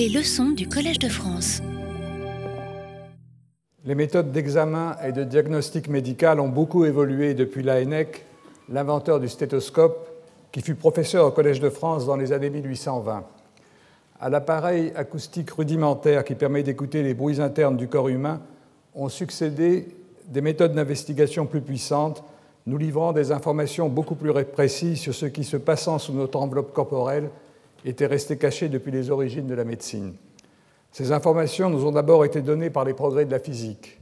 Les leçons du Collège de France. Les méthodes d'examen et de diagnostic médical ont beaucoup évolué depuis Laennec, l'inventeur du stéthoscope, qui fut professeur au Collège de France dans les années 1820. À l'appareil acoustique rudimentaire qui permet d'écouter les bruits internes du corps humain ont succédé des méthodes d'investigation plus puissantes, nous livrant des informations beaucoup plus précises sur ce qui se passant sous notre enveloppe corporelle était resté caché depuis les origines de la médecine. Ces informations nous ont d'abord été données par les progrès de la physique.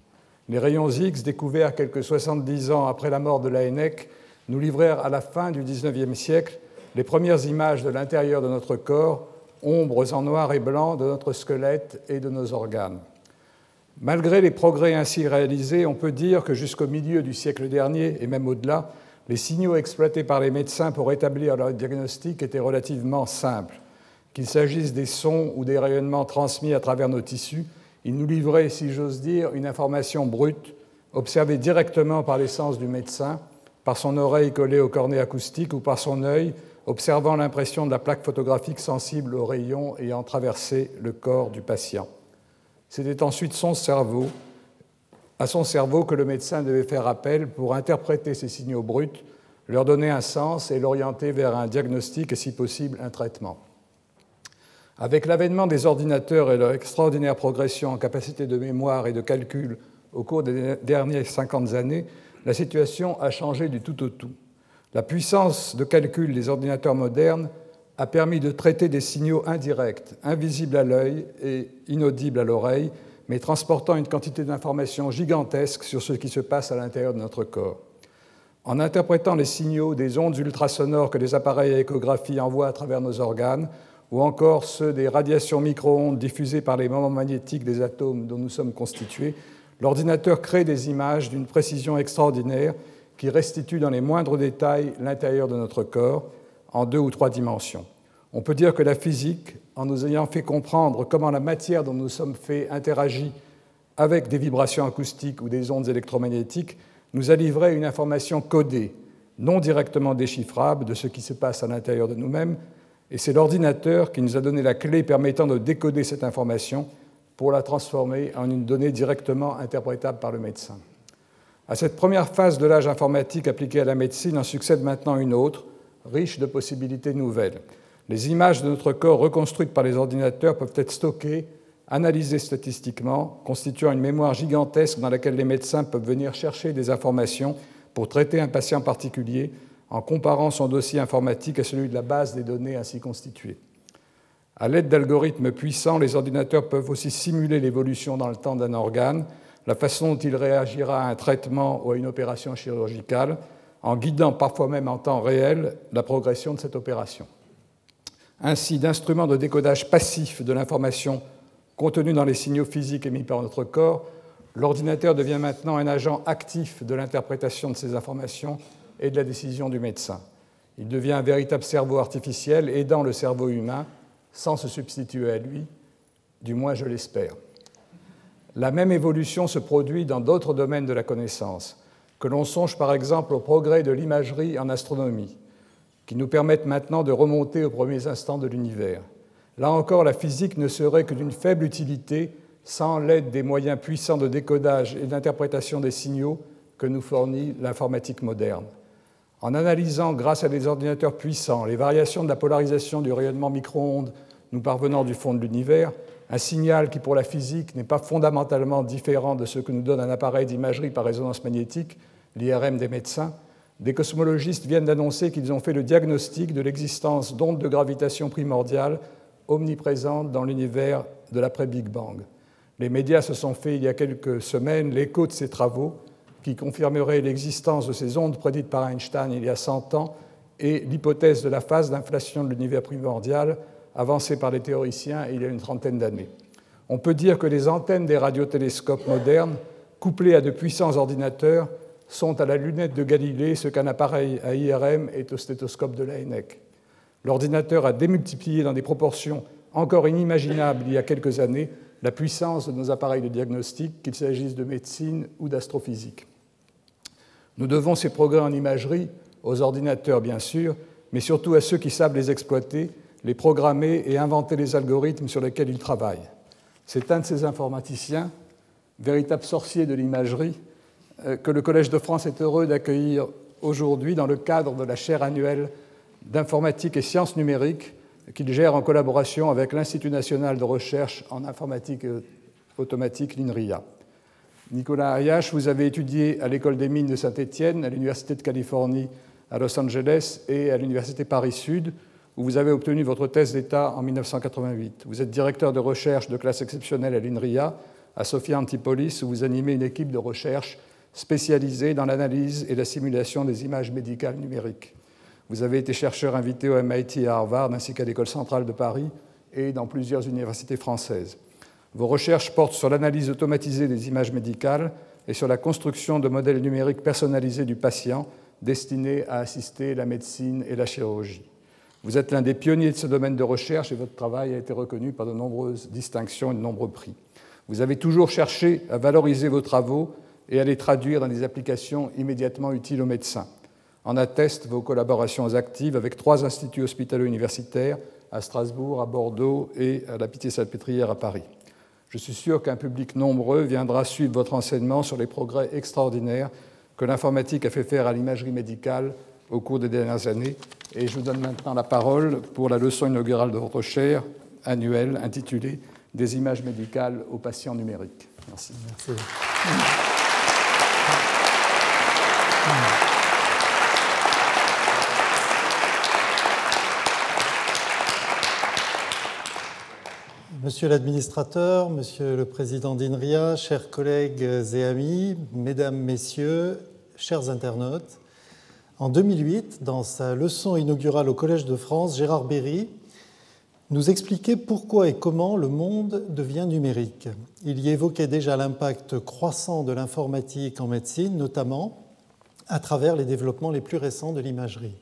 Les rayons X, découverts quelques 70 ans après la mort de Laennec, nous livrèrent à la fin du XIXe siècle les premières images de l'intérieur de notre corps, ombres en noir et blanc de notre squelette et de nos organes. Malgré les progrès ainsi réalisés, on peut dire que jusqu'au milieu du siècle dernier, et même au-delà, les signaux exploités par les médecins pour établir leur diagnostic étaient relativement simples. Qu'il s'agisse des sons ou des rayonnements transmis à travers nos tissus, ils nous livraient, si j'ose dire, une information brute, observée directement par l'essence du médecin, par son oreille collée au cornet acoustique ou par son œil, observant l'impression de la plaque photographique sensible aux rayons ayant traversé le corps du patient. C'était ensuite son cerveau, à son cerveau que le médecin devait faire appel pour interpréter ces signaux bruts, leur donner un sens et l'orienter vers un diagnostic et, si possible, un traitement. Avec l'avènement des ordinateurs et leur extraordinaire progression en capacité de mémoire et de calcul au cours des dernières 50 années, la situation a changé du tout au tout. La puissance de calcul des ordinateurs modernes a permis de traiter des signaux indirects, invisibles à l'œil et inaudibles à l'oreille, mais transportant une quantité d'informations gigantesques sur ce qui se passe à l'intérieur de notre corps. En interprétant les signaux des ondes ultrasonores que les appareils à échographie envoient à travers nos organes, ou encore ceux des radiations micro-ondes diffusées par les moments magnétiques des atomes dont nous sommes constitués, l'ordinateur crée des images d'une précision extraordinaire qui restituent dans les moindres détails l'intérieur de notre corps en deux ou trois dimensions. On peut dire que la physique, en nous ayant fait comprendre comment la matière dont nous sommes faits interagit avec des vibrations acoustiques ou des ondes électromagnétiques, nous a livré une information codée, non directement déchiffrable de ce qui se passe à l'intérieur de nous-mêmes, et c'est l'ordinateur qui nous a donné la clé permettant de décoder cette information pour la transformer en une donnée directement interprétable par le médecin. À cette première phase de l'âge informatique appliquée à la médecine en succède maintenant une autre, riche de possibilités nouvelles. Les images de notre corps reconstruites par les ordinateurs peuvent être stockées, analysées statistiquement, constituant une mémoire gigantesque dans laquelle les médecins peuvent venir chercher des informations pour traiter un patient particulier en comparant son dossier informatique à celui de la base des données ainsi constituée. À l'aide d'algorithmes puissants, les ordinateurs peuvent aussi simuler l'évolution dans le temps d'un organe, la façon dont il réagira à un traitement ou à une opération chirurgicale, en guidant parfois même en temps réel la progression de cette opération. Ainsi, d'instruments de décodage passif de l'information contenue dans les signaux physiques émis par notre corps, l'ordinateur devient maintenant un agent actif de l'interprétation de ces informations et de la décision du médecin. Il devient un véritable cerveau artificiel aidant le cerveau humain sans se substituer à lui, du moins je l'espère. La même évolution se produit dans d'autres domaines de la connaissance que l'on songe par exemple au progrès de l'imagerie en astronomie, qui nous permettent maintenant de remonter aux premiers instants de l'univers. Là encore, la physique ne serait que d'une faible utilité sans l'aide des moyens puissants de décodage et d'interprétation des signaux que nous fournit l'informatique moderne. En analysant, grâce à des ordinateurs puissants, les variations de la polarisation du rayonnement micro-ondes nous parvenant du fond de l'univers, un signal qui pour la physique n'est pas fondamentalement différent de ce que nous donne un appareil d'imagerie par résonance magnétique, l'IRM des médecins, des cosmologistes viennent d'annoncer qu'ils ont fait le diagnostic de l'existence d'ondes de gravitation primordiales omniprésentes dans l'univers de l'après-Big Bang. Les médias se sont fait il y a quelques semaines l'écho de ces travaux qui confirmeraient l'existence de ces ondes prédites par Einstein il y a 100 ans et l'hypothèse de la phase d'inflation de l'univers primordial avancée par les théoriciens il y a une trentaine d'années. On peut dire que les antennes des radiotélescopes modernes, couplées à de puissants ordinateurs, sont à la lunette de Galilée ce qu'un appareil à IRM est au stéthoscope de Laennec. L'ordinateur a démultiplié dans des proportions encore inimaginables il y a quelques années la puissance de nos appareils de diagnostic, qu'il s'agisse de médecine ou d'astrophysique. Nous devons ces progrès en imagerie aux ordinateurs, bien sûr, mais surtout à ceux qui savent les exploiter les programmer et inventer les algorithmes sur lesquels il travaille. C'est un de ces informaticiens, véritable sorcier de l'imagerie, que le Collège de France est heureux d'accueillir aujourd'hui dans le cadre de la chaire annuelle d'informatique et sciences numériques qu'il gère en collaboration avec l'Institut national de recherche en informatique automatique, l'INRIA. Nicolas Arias, vous avez étudié à l'École des mines de Saint-Étienne, à l'Université de Californie à Los Angeles et à l'Université Paris-Sud, où vous avez obtenu votre thèse d'État en 1988. Vous êtes directeur de recherche de classe exceptionnelle à l'INRIA, à Sophia Antipolis, où vous animez une équipe de recherche spécialisée dans l'analyse et la simulation des images médicales numériques. Vous avez été chercheur invité au MIT et à Harvard, ainsi qu'à l'École centrale de Paris et dans plusieurs universités françaises. Vos recherches portent sur l'analyse automatisée des images médicales et sur la construction de modèles numériques personnalisés du patient destinés à assister la médecine et la chirurgie. Vous êtes l'un des pionniers de ce domaine de recherche et votre travail a été reconnu par de nombreuses distinctions et de nombreux prix. Vous avez toujours cherché à valoriser vos travaux et à les traduire dans des applications immédiatement utiles aux médecins. En attestent vos collaborations actives avec trois instituts hospitalo-universitaires à Strasbourg, à Bordeaux et à la Pitié-Salpêtrière à Paris. Je suis sûr qu'un public nombreux viendra suivre votre enseignement sur les progrès extraordinaires que l'informatique a fait faire à l'imagerie médicale au cours des dernières années. Et je vous donne maintenant la parole pour la leçon inaugurale de votre chaire annuelle intitulée Des images médicales aux patients numériques. Merci. Merci. Monsieur l'administrateur, monsieur le président d'INRIA, chers collègues et amis, mesdames, messieurs, chers internautes, en 2008, dans sa leçon inaugurale au Collège de France, Gérard Berry nous expliquait pourquoi et comment le monde devient numérique. Il y évoquait déjà l'impact croissant de l'informatique en médecine, notamment à travers les développements les plus récents de l'imagerie.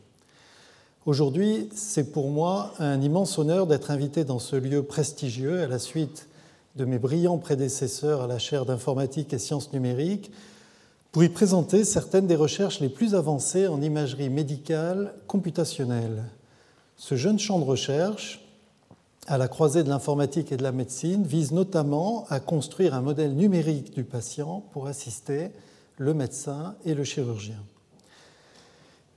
Aujourd'hui, c'est pour moi un immense honneur d'être invité dans ce lieu prestigieux à la suite de mes brillants prédécesseurs à la chaire d'informatique et sciences numériques pour y présenter certaines des recherches les plus avancées en imagerie médicale computationnelle. Ce jeune champ de recherche, à la croisée de l'informatique et de la médecine, vise notamment à construire un modèle numérique du patient pour assister le médecin et le chirurgien.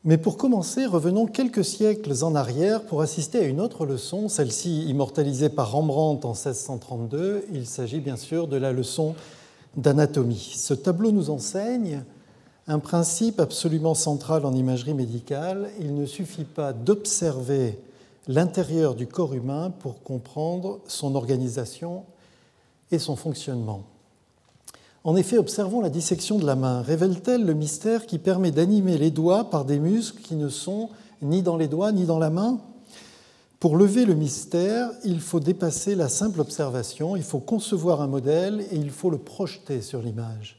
Mais pour commencer, revenons quelques siècles en arrière pour assister à une autre leçon, celle-ci immortalisée par Rembrandt en 1632. Il s'agit bien sûr de la leçon d'anatomie. Ce tableau nous enseigne un principe absolument central en imagerie médicale. Il ne suffit pas d'observer l'intérieur du corps humain pour comprendre son organisation et son fonctionnement. En effet, observons la dissection de la main. Révèle-t-elle le mystère qui permet d'animer les doigts par des muscles qui ne sont ni dans les doigts ni dans la main? Pour lever le mystère, il faut dépasser la simple observation, il faut concevoir un modèle et il faut le projeter sur l'image.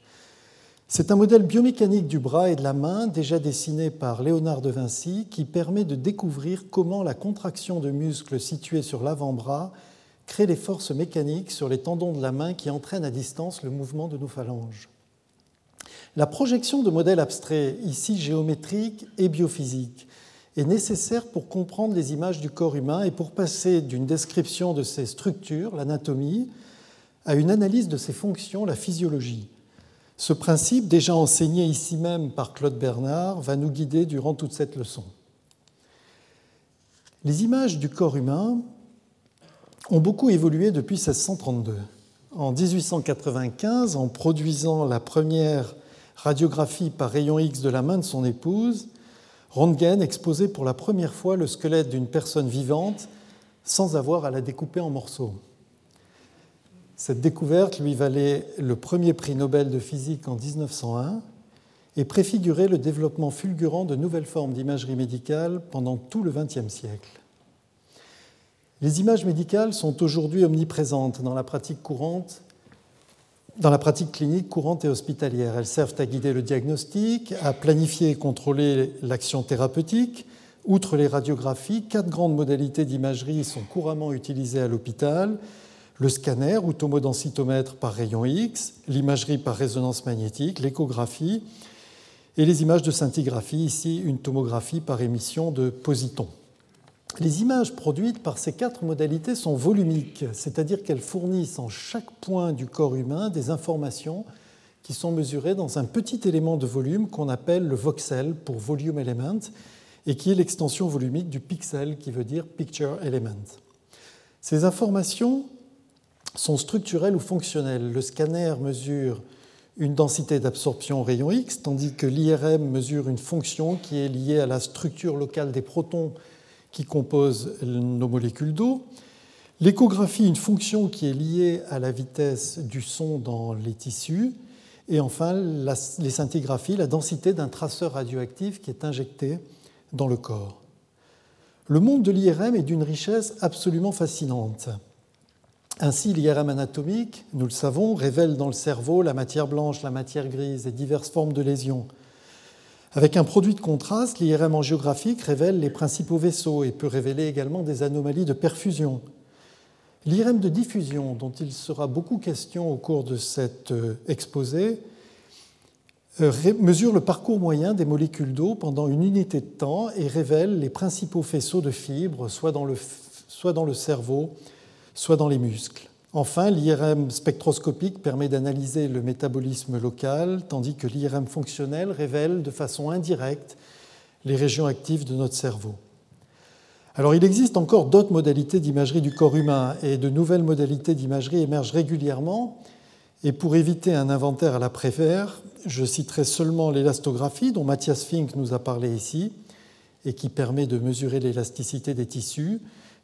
C'est un modèle biomécanique du bras et de la main déjà dessiné par Léonard de Vinci qui permet de découvrir comment la contraction de muscles situés sur l'avant-bras crée les forces mécaniques sur les tendons de la main qui entraînent à distance le mouvement de nos phalanges. La projection de modèles abstraits, ici géométriques et biophysiques, est nécessaire pour comprendre les images du corps humain et pour passer d'une description de ses structures, l'anatomie, à une analyse de ses fonctions, la physiologie. Ce principe, déjà enseigné ici même par Claude Bernard, va nous guider durant toute cette leçon. Les images du corps humain ont beaucoup évolué depuis 1632. En 1895, en produisant la première radiographie par rayon X de la main de son épouse, Röntgen exposait pour la première fois le squelette d'une personne vivante sans avoir à la découper en morceaux. Cette découverte lui valait le premier prix Nobel de physique en 1901 et préfigurait le développement fulgurant de nouvelles formes d'imagerie médicale pendant tout le XXe siècle. Les images médicales sont aujourd'hui omniprésentes dans la pratique courante, dans la pratique clinique courante et hospitalière. Elles servent à guider le diagnostic, à planifier et contrôler l'action thérapeutique. Outre les radiographies, quatre grandes modalités d'imagerie sont couramment utilisées à l'hôpital le scanner ou tomodensitomètre par rayon X, l'imagerie par résonance magnétique, l'échographie et les images de scintigraphie, ici une tomographie par émission de positons. Les images produites par ces quatre modalités sont volumiques, c'est-à-dire qu'elles fournissent en chaque point du corps humain des informations qui sont mesurées dans un petit élément de volume qu'on appelle le voxel pour volume element et qui est l'extension volumique du pixel qui veut dire picture element. Ces informations sont structurelles ou fonctionnelles. Le scanner mesure une densité d'absorption au rayon X, tandis que l'IRM mesure une fonction qui est liée à la structure locale des protons qui composent nos molécules d'eau. L'échographie, une fonction qui est liée à la vitesse du son dans les tissus. Et enfin, les scintigraphies, la densité d'un traceur radioactif qui est injecté dans le corps. Le monde de l'IRM est d'une richesse absolument fascinante. Ainsi, l'IRM anatomique, nous le savons, révèle dans le cerveau la matière blanche, la matière grise et diverses formes de lésions. Avec un produit de contraste, l'IRM angiographique révèle les principaux vaisseaux et peut révéler également des anomalies de perfusion. L'IRM de diffusion, dont il sera beaucoup question au cours de cet euh, exposé, euh, mesure le parcours moyen des molécules d'eau pendant une unité de temps et révèle les principaux faisceaux de fibres, soit dans le, soit dans le cerveau, soit dans les muscles. Enfin, l'IRM spectroscopique permet d'analyser le métabolisme local, tandis que l'IRM fonctionnel révèle de façon indirecte les régions actives de notre cerveau. Alors il existe encore d'autres modalités d'imagerie du corps humain et de nouvelles modalités d'imagerie émergent régulièrement. Et pour éviter un inventaire à la préfère, je citerai seulement l'élastographie dont Mathias Fink nous a parlé ici et qui permet de mesurer l'élasticité des tissus,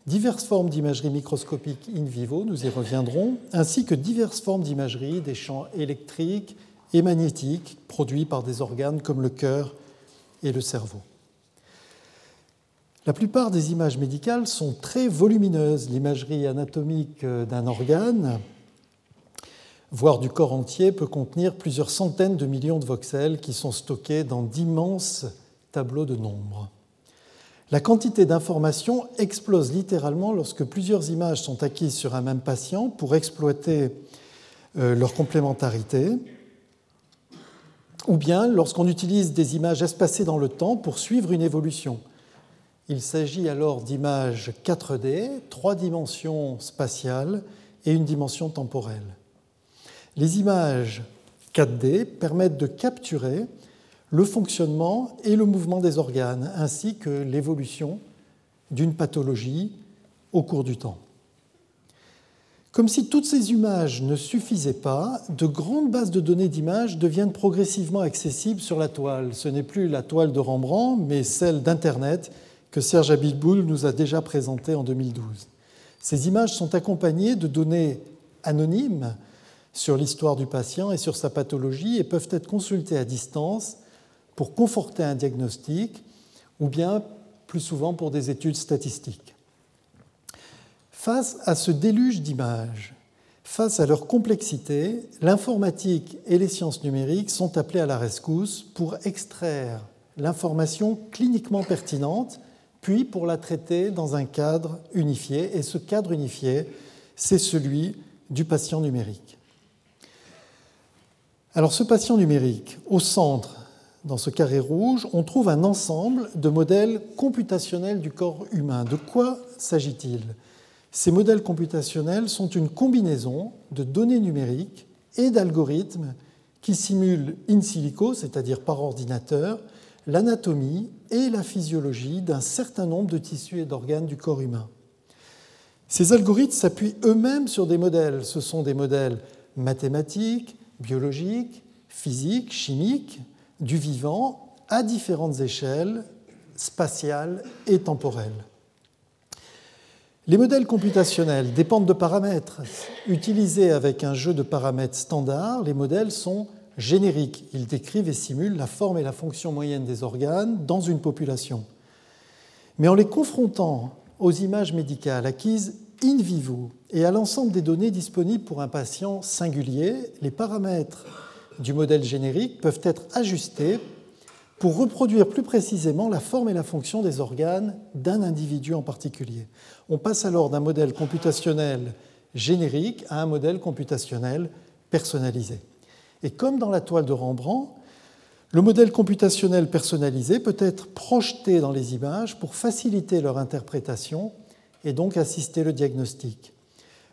diverses formes d'imagerie microscopique in vivo, nous y reviendrons, ainsi que diverses formes d'imagerie des champs électriques et magnétiques produits par des organes comme le cœur et le cerveau. La plupart des images médicales sont très volumineuses. L'imagerie anatomique d'un organe, voire du corps entier, peut contenir plusieurs centaines de millions de voxels qui sont stockés dans d'immenses tableaux de nombres. La quantité d'informations explose littéralement lorsque plusieurs images sont acquises sur un même patient pour exploiter euh, leur complémentarité, ou bien lorsqu'on utilise des images espacées dans le temps pour suivre une évolution. Il s'agit alors d'images 4D, trois dimensions spatiales et une dimension temporelle. Les images 4D permettent de capturer le fonctionnement et le mouvement des organes, ainsi que l'évolution d'une pathologie au cours du temps. Comme si toutes ces images ne suffisaient pas, de grandes bases de données d'images deviennent progressivement accessibles sur la toile. Ce n'est plus la toile de Rembrandt, mais celle d'Internet que Serge Abitboul nous a déjà présentée en 2012. Ces images sont accompagnées de données anonymes sur l'histoire du patient et sur sa pathologie et peuvent être consultées à distance pour conforter un diagnostic ou bien plus souvent pour des études statistiques. Face à ce déluge d'images, face à leur complexité, l'informatique et les sciences numériques sont appelées à la rescousse pour extraire l'information cliniquement pertinente, puis pour la traiter dans un cadre unifié. Et ce cadre unifié, c'est celui du patient numérique. Alors ce patient numérique, au centre dans ce carré rouge, on trouve un ensemble de modèles computationnels du corps humain. De quoi s'agit-il? Ces modèles computationnels sont une combinaison de données numériques et d'algorithmes qui simulent in silico, c'est-à-dire par ordinateur, l'anatomie et la physiologie d'un certain nombre de tissus et d'organes du corps humain. Ces algorithmes s'appuient eux-mêmes sur des modèles. Ce sont des modèles mathématiques, biologiques, physiques, chimiques, du vivant à différentes échelles spatiales et temporelles. Les modèles computationnels dépendent de paramètres. Utilisés avec un jeu de paramètres standard, les modèles sont génériques. Ils décrivent et simulent la forme et la fonction moyenne des organes dans une population. Mais en les confrontant aux images médicales acquises in vivo et à l'ensemble des données disponibles pour un patient singulier, les paramètres du modèle générique peuvent être ajustés pour reproduire plus précisément la forme et la fonction des organes d'un individu en particulier. On passe alors d'un modèle computationnel générique à un modèle computationnel personnalisé. Et comme dans la toile de Rembrandt, Le modèle computationnel personnalisé peut être projeté dans les images pour faciliter leur interprétation et donc assister le diagnostic.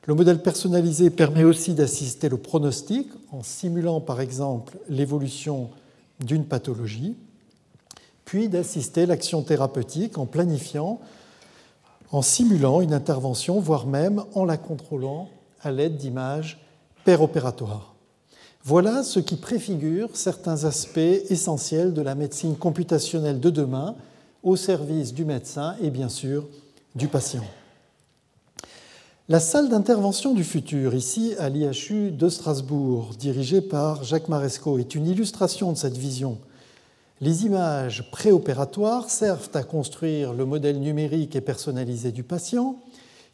Le modèle personnalisé permet aussi d'assister le pronostic en simulant par exemple l'évolution d'une pathologie, puis d'assister l'action thérapeutique en planifiant, en simulant une intervention, voire même en la contrôlant à l'aide d'images péropératoires. Voilà ce qui préfigure certains aspects essentiels de la médecine computationnelle de demain au service du médecin et bien sûr du patient. La salle d'intervention du futur, ici à l'IHU de Strasbourg, dirigée par Jacques Maresco, est une illustration de cette vision. Les images préopératoires servent à construire le modèle numérique et personnalisé du patient,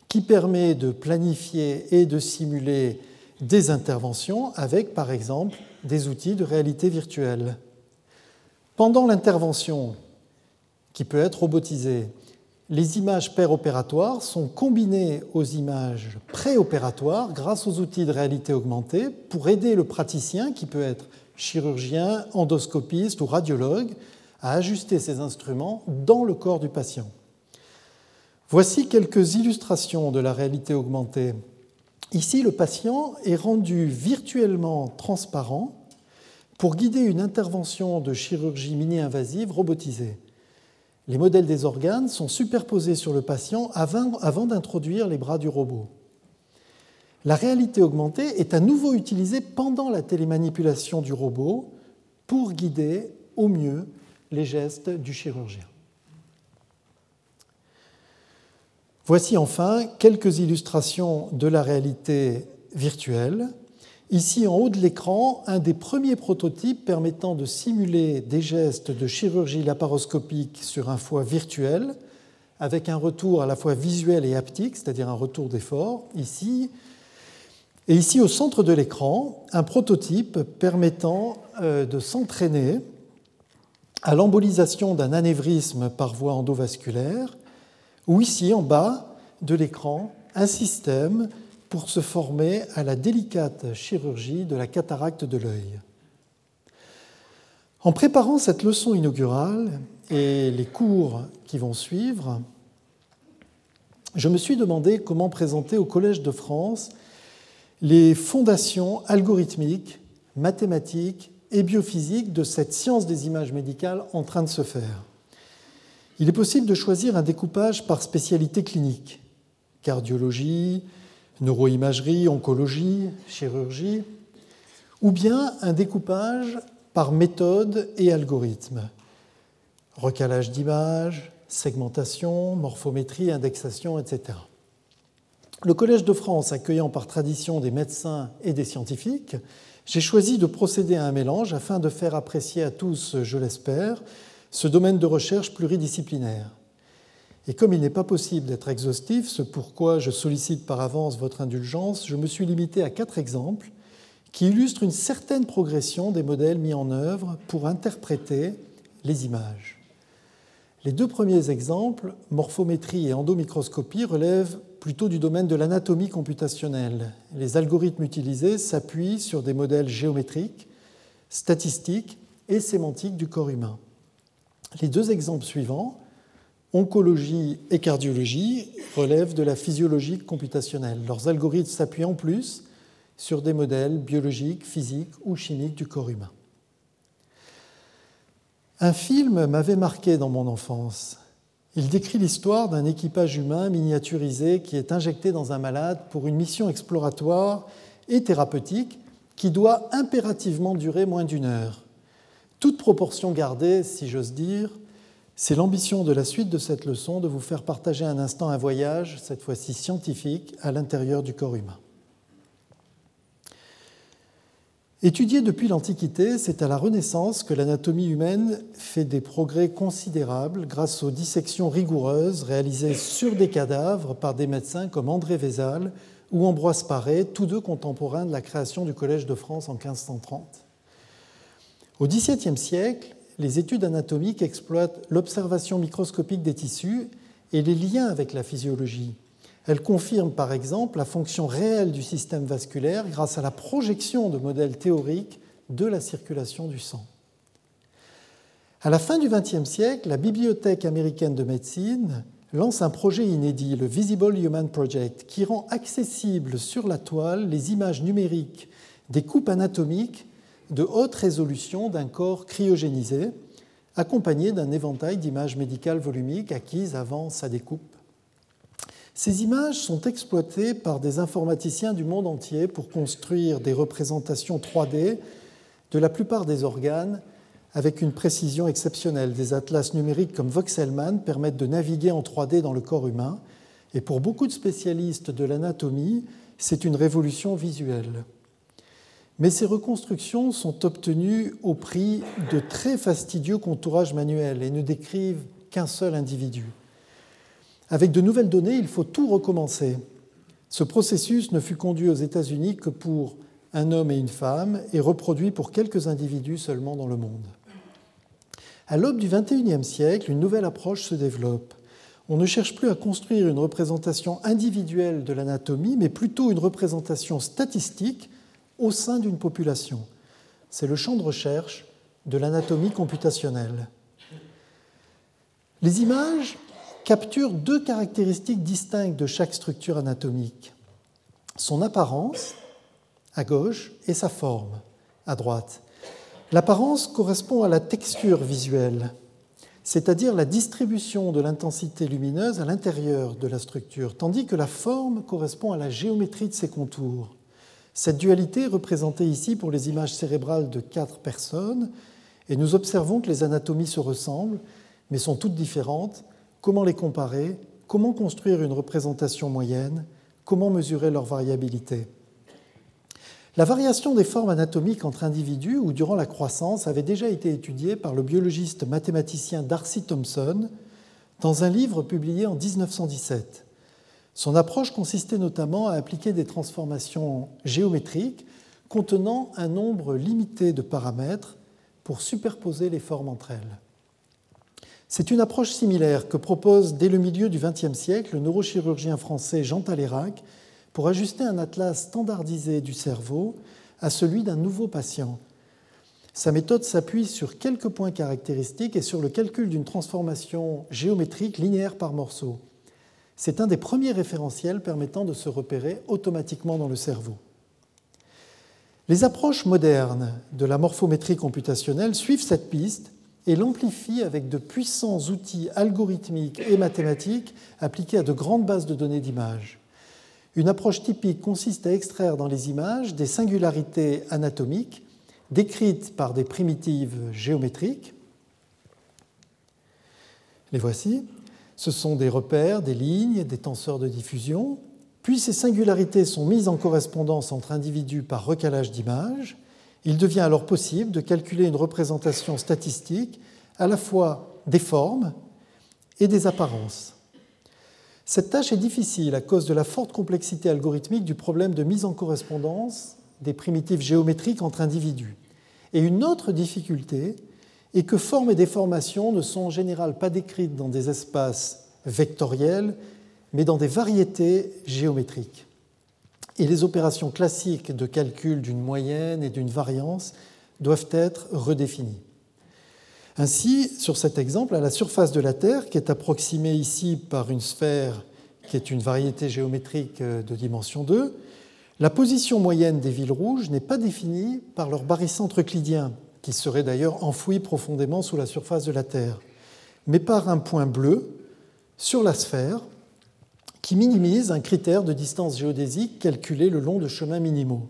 qui permet de planifier et de simuler des interventions avec, par exemple, des outils de réalité virtuelle. Pendant l'intervention, qui peut être robotisée, les images péropératoires sont combinées aux images préopératoires grâce aux outils de réalité augmentée pour aider le praticien, qui peut être chirurgien, endoscopiste ou radiologue, à ajuster ses instruments dans le corps du patient. Voici quelques illustrations de la réalité augmentée. Ici, le patient est rendu virtuellement transparent pour guider une intervention de chirurgie mini-invasive robotisée. Les modèles des organes sont superposés sur le patient avant, d'introduire les bras du robot. La réalité augmentée est à nouveau utilisée pendant la télémanipulation du robot pour guider au mieux les gestes du chirurgien. Voici enfin quelques illustrations de la réalité virtuelle. Ici en haut de l'écran, un des premiers prototypes permettant de simuler des gestes de chirurgie laparoscopique sur un foie virtuel, avec un retour à la fois visuel et haptique, c'est-à-dire un retour d'effort, ici. Et ici au centre de l'écran, un prototype permettant euh, de s'entraîner à l'embolisation d'un anévrisme par voie endovasculaire ou ici en bas de l'écran, un système pour se former à la délicate chirurgie de la cataracte de l'œil. En préparant cette leçon inaugurale et les cours qui vont suivre, je me suis demandé comment présenter au Collège de France les fondations algorithmiques, mathématiques et biophysiques de cette science des images médicales en train de se faire. Il est possible de choisir un découpage par spécialité clinique, cardiologie, neuroimagerie, oncologie, chirurgie, ou bien un découpage par méthode et algorithme, recalage d'images, segmentation, morphométrie, indexation, etc. Le Collège de France accueillant par tradition des médecins et des scientifiques, j'ai choisi de procéder à un mélange afin de faire apprécier à tous, je l'espère, ce domaine de recherche pluridisciplinaire. Et comme il n'est pas possible d'être exhaustif, ce pourquoi je sollicite par avance votre indulgence, je me suis limité à quatre exemples qui illustrent une certaine progression des modèles mis en œuvre pour interpréter les images. Les deux premiers exemples, morphométrie et endomicroscopie, relèvent plutôt du domaine de l'anatomie computationnelle. Les algorithmes utilisés s'appuient sur des modèles géométriques, statistiques et sémantiques du corps humain. Les deux exemples suivants, oncologie et cardiologie, relèvent de la physiologie computationnelle. Leurs algorithmes s'appuient en plus sur des modèles biologiques, physiques ou chimiques du corps humain. Un film m'avait marqué dans mon enfance. Il décrit l'histoire d'un équipage humain miniaturisé qui est injecté dans un malade pour une mission exploratoire et thérapeutique qui doit impérativement durer moins d'une heure. Toute proportion gardée, si j'ose dire, c'est l'ambition de la suite de cette leçon de vous faire partager un instant un voyage, cette fois-ci scientifique, à l'intérieur du corps humain. Étudiée depuis l'Antiquité, c'est à la Renaissance que l'anatomie humaine fait des progrès considérables grâce aux dissections rigoureuses réalisées sur des cadavres par des médecins comme André Vézal ou Ambroise Paré, tous deux contemporains de la création du Collège de France en 1530. Au XVIIe siècle, les études anatomiques exploitent l'observation microscopique des tissus et les liens avec la physiologie. Elles confirment par exemple la fonction réelle du système vasculaire grâce à la projection de modèles théoriques de la circulation du sang. À la fin du XXe siècle, la Bibliothèque américaine de médecine lance un projet inédit, le Visible Human Project, qui rend accessibles sur la toile les images numériques des coupes anatomiques de haute résolution d'un corps cryogénisé, accompagné d'un éventail d'images médicales volumiques acquises avant sa découpe. Ces images sont exploitées par des informaticiens du monde entier pour construire des représentations 3D de la plupart des organes avec une précision exceptionnelle. Des atlas numériques comme Voxelman permettent de naviguer en 3D dans le corps humain, et pour beaucoup de spécialistes de l'anatomie, c'est une révolution visuelle. Mais ces reconstructions sont obtenues au prix de très fastidieux contourages manuels et ne décrivent qu'un seul individu. Avec de nouvelles données, il faut tout recommencer. Ce processus ne fut conduit aux États-Unis que pour un homme et une femme et reproduit pour quelques individus seulement dans le monde. À l'aube du XXIe siècle, une nouvelle approche se développe. On ne cherche plus à construire une représentation individuelle de l'anatomie, mais plutôt une représentation statistique au sein d'une population. C'est le champ de recherche de l'anatomie computationnelle. Les images capturent deux caractéristiques distinctes de chaque structure anatomique. Son apparence, à gauche, et sa forme, à droite. L'apparence correspond à la texture visuelle, c'est-à-dire la distribution de l'intensité lumineuse à l'intérieur de la structure, tandis que la forme correspond à la géométrie de ses contours. Cette dualité est représentée ici pour les images cérébrales de quatre personnes, et nous observons que les anatomies se ressemblent, mais sont toutes différentes. Comment les comparer? Comment construire une représentation moyenne? Comment mesurer leur variabilité? La variation des formes anatomiques entre individus ou durant la croissance avait déjà été étudiée par le biologiste mathématicien Darcy Thompson dans un livre publié en 1917. Son approche consistait notamment à appliquer des transformations géométriques contenant un nombre limité de paramètres pour superposer les formes entre elles. C'est une approche similaire que propose dès le milieu du XXe siècle le neurochirurgien français Jean Talérac pour ajuster un atlas standardisé du cerveau à celui d'un nouveau patient. Sa méthode s'appuie sur quelques points caractéristiques et sur le calcul d'une transformation géométrique linéaire par morceau. C'est un des premiers référentiels permettant de se repérer automatiquement dans le cerveau. Les approches modernes de la morphométrie computationnelle suivent cette piste et l'amplifient avec de puissants outils algorithmiques et mathématiques appliqués à de grandes bases de données d'images. Une approche typique consiste à extraire dans les images des singularités anatomiques décrites par des primitives géométriques. Les voici. Ce sont des repères, des lignes, des tenseurs de diffusion. Puis ces singularités sont mises en correspondance entre individus par recalage d'images. Il devient alors possible de calculer une représentation statistique à la fois des formes et des apparences. Cette tâche est difficile à cause de la forte complexité algorithmique du problème de mise en correspondance des primitives géométriques entre individus. Et une autre difficulté est que formes et déformations ne sont en général pas décrites dans des espaces vectoriels, mais dans des variétés géométriques. Et les opérations classiques de calcul d'une moyenne et d'une variance doivent être redéfinies. Ainsi, sur cet exemple, à la surface de la Terre, qui est approximée ici par une sphère qui est une variété géométrique de dimension 2, la position moyenne des villes rouges n'est pas définie par leur barycentre euclidien, qui serait d'ailleurs enfoui profondément sous la surface de la Terre, mais par un point bleu sur la sphère qui minimise un critère de distance géodésique calculé le long de chemins minimaux.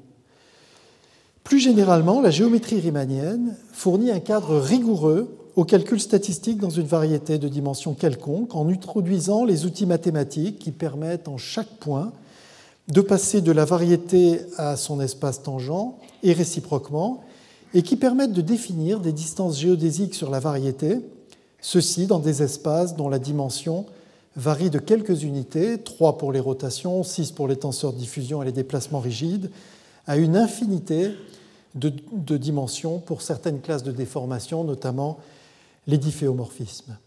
Plus généralement, la géométrie riemannienne fournit un cadre rigoureux au calcul statistique dans une variété de dimensions quelconques en introduisant les outils mathématiques qui permettent en chaque point de passer de la variété à son espace tangent et réciproquement, et qui permettent de définir des distances géodésiques sur la variété, ceci dans des espaces dont la dimension varie de quelques unités, 3 pour les rotations, 6 pour les tenseurs de diffusion et les déplacements rigides, à une infinité de, dimensions pour certaines classes de déformation, notamment les difféomorphismes.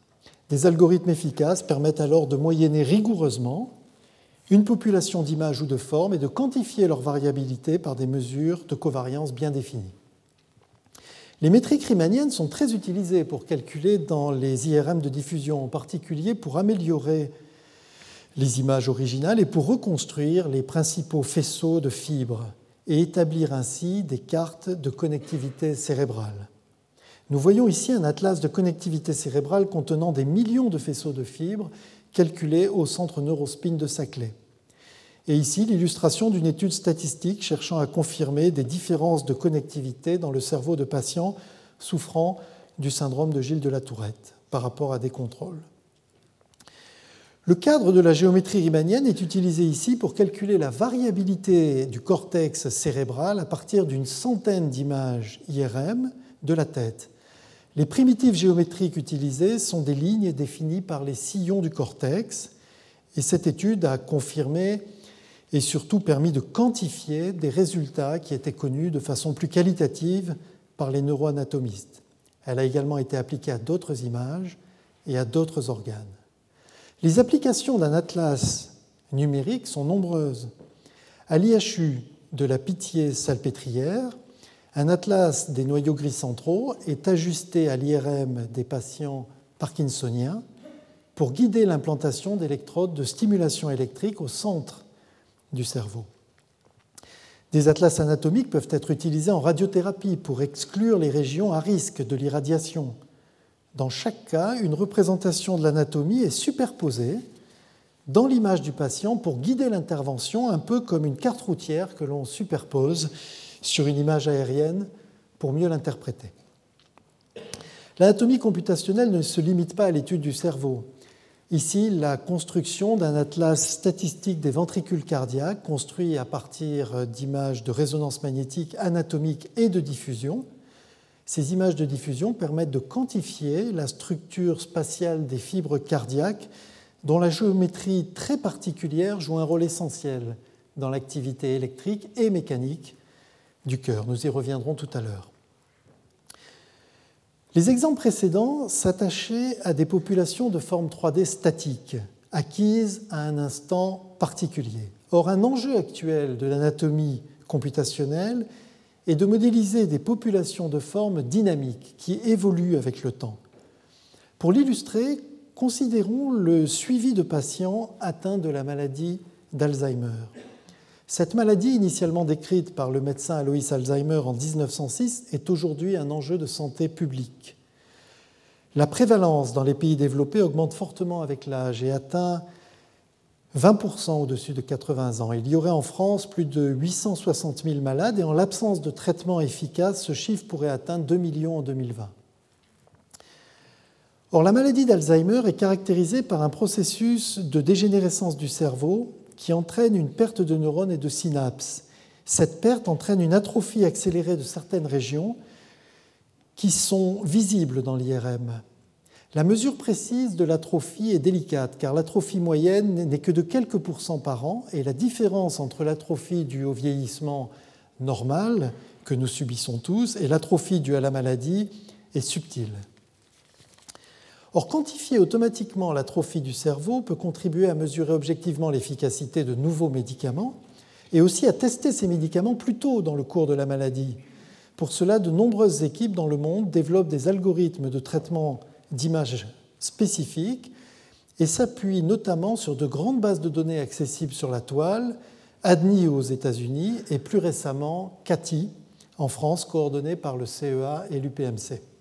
Des algorithmes efficaces permettent alors de moyenner rigoureusement une population d'images ou de formes et de quantifier leur variabilité par des mesures de covariance bien définies. Les métriques riemanniennes sont très utilisées pour calculer dans les IRM de diffusion, en particulier pour améliorer les images originales et pour reconstruire les principaux faisceaux de fibres et établir ainsi des cartes de connectivité cérébrale. Nous voyons ici un atlas de connectivité cérébrale contenant des millions de faisceaux de fibres calculés au centre neurospin de Saclay. Et ici, l'illustration d'une étude statistique cherchant à confirmer des différences de connectivité dans le cerveau de patients souffrant du syndrome de Gilles de la Tourette par rapport à des contrôles. Le cadre de la géométrie riemannienne est utilisé ici pour calculer la variabilité du cortex cérébral à partir d'une centaine d'images IRM de la tête. Les primitives géométriques utilisées sont des lignes définies par les sillons du cortex, et cette étude a confirmé et surtout permis de quantifier des résultats qui étaient connus de façon plus qualitative par les neuroanatomistes. Elle a également été appliquée à d'autres images et à d'autres organes. Les applications d'un atlas numérique sont nombreuses. À l'IHU de la Pitié-Salpêtrière, un atlas des noyaux gris centraux est ajusté à l'IRM des patients parkinsoniens pour guider l'implantation d'électrodes de stimulation électrique au centre du cerveau. Des atlas anatomiques peuvent être utilisés en radiothérapie pour exclure les régions à risque de l'irradiation. Dans chaque cas, une représentation de l'anatomie est superposée dans l'image du patient pour guider l'intervention, un peu comme une carte routière que l'on superpose sur une image aérienne pour mieux l'interpréter. L'anatomie computationnelle ne se limite pas à l'étude du cerveau. Ici, la construction d'un atlas statistique des ventricules cardiaques construit à partir d'images de résonance magnétique anatomique et de diffusion. Ces images de diffusion permettent de quantifier la structure spatiale des fibres cardiaques dont la géométrie très particulière joue un rôle essentiel dans l'activité électrique et mécanique du cœur. Nous y reviendrons tout à l'heure. Les exemples précédents s'attachaient à des populations de forme 3D statiques, acquises à un instant particulier. Or, un enjeu actuel de l'anatomie computationnelle est de modéliser des populations de forme dynamiques qui évoluent avec le temps. Pour l'illustrer, considérons le suivi de patients atteints de la maladie d'Alzheimer. Cette maladie, initialement décrite par le médecin Alois Alzheimer en 1906, est aujourd'hui un enjeu de santé publique. La prévalence dans les pays développés augmente fortement avec l'âge et atteint 20% au-dessus de 80 ans. Il y aurait en France plus de 860 000 malades et en l'absence de traitement efficace, ce chiffre pourrait atteindre 2 millions en 2020. Or, la maladie d'Alzheimer est caractérisée par un processus de dégénérescence du cerveau qui entraîne une perte de neurones et de synapses. Cette perte entraîne une atrophie accélérée de certaines régions qui sont visibles dans l'IRM. La mesure précise de l'atrophie est délicate car l'atrophie moyenne n'est que de quelques pourcents par an et la différence entre l'atrophie due au vieillissement normal que nous subissons tous et l'atrophie due à la maladie est subtile. Or, quantifier automatiquement l'atrophie du cerveau peut contribuer à mesurer objectivement l'efficacité de nouveaux médicaments et aussi à tester ces médicaments plus tôt dans le cours de la maladie. Pour cela, de nombreuses équipes dans le monde développent des algorithmes de traitement d'images spécifiques et s'appuient notamment sur de grandes bases de données accessibles sur la toile, ADNI aux États-Unis et plus récemment CATI en France, coordonnées par le CEA et l'UPMC.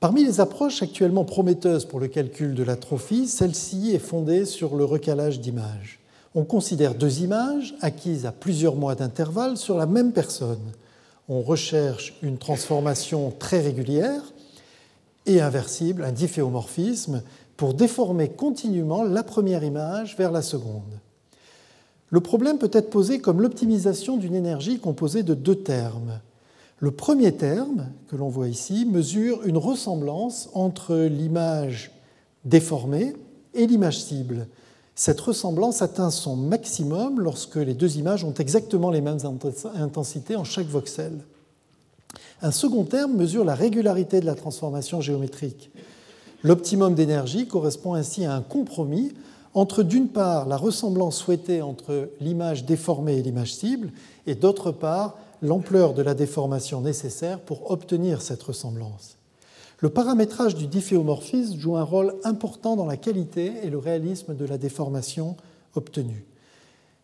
Parmi les approches actuellement prometteuses pour le calcul de l'atrophie, celle-ci est fondée sur le recalage d'images. On considère deux images acquises à plusieurs mois d'intervalle sur la même personne. On recherche une transformation très régulière et inversible, un difféomorphisme, pour déformer continuellement la première image vers la seconde. Le problème peut être posé comme l'optimisation d'une énergie composée de deux termes. Le premier terme, que l'on voit ici, mesure une ressemblance entre l'image déformée et l'image cible. Cette ressemblance atteint son maximum lorsque les deux images ont exactement les mêmes intensités en chaque voxel. Un second terme mesure la régularité de la transformation géométrique. L'optimum d'énergie correspond ainsi à un compromis entre d'une part la ressemblance souhaitée entre l'image déformée et l'image cible, et d'autre part l'ampleur de la déformation nécessaire pour obtenir cette ressemblance. Le paramétrage du difféomorphisme joue un rôle important dans la qualité et le réalisme de la déformation obtenue.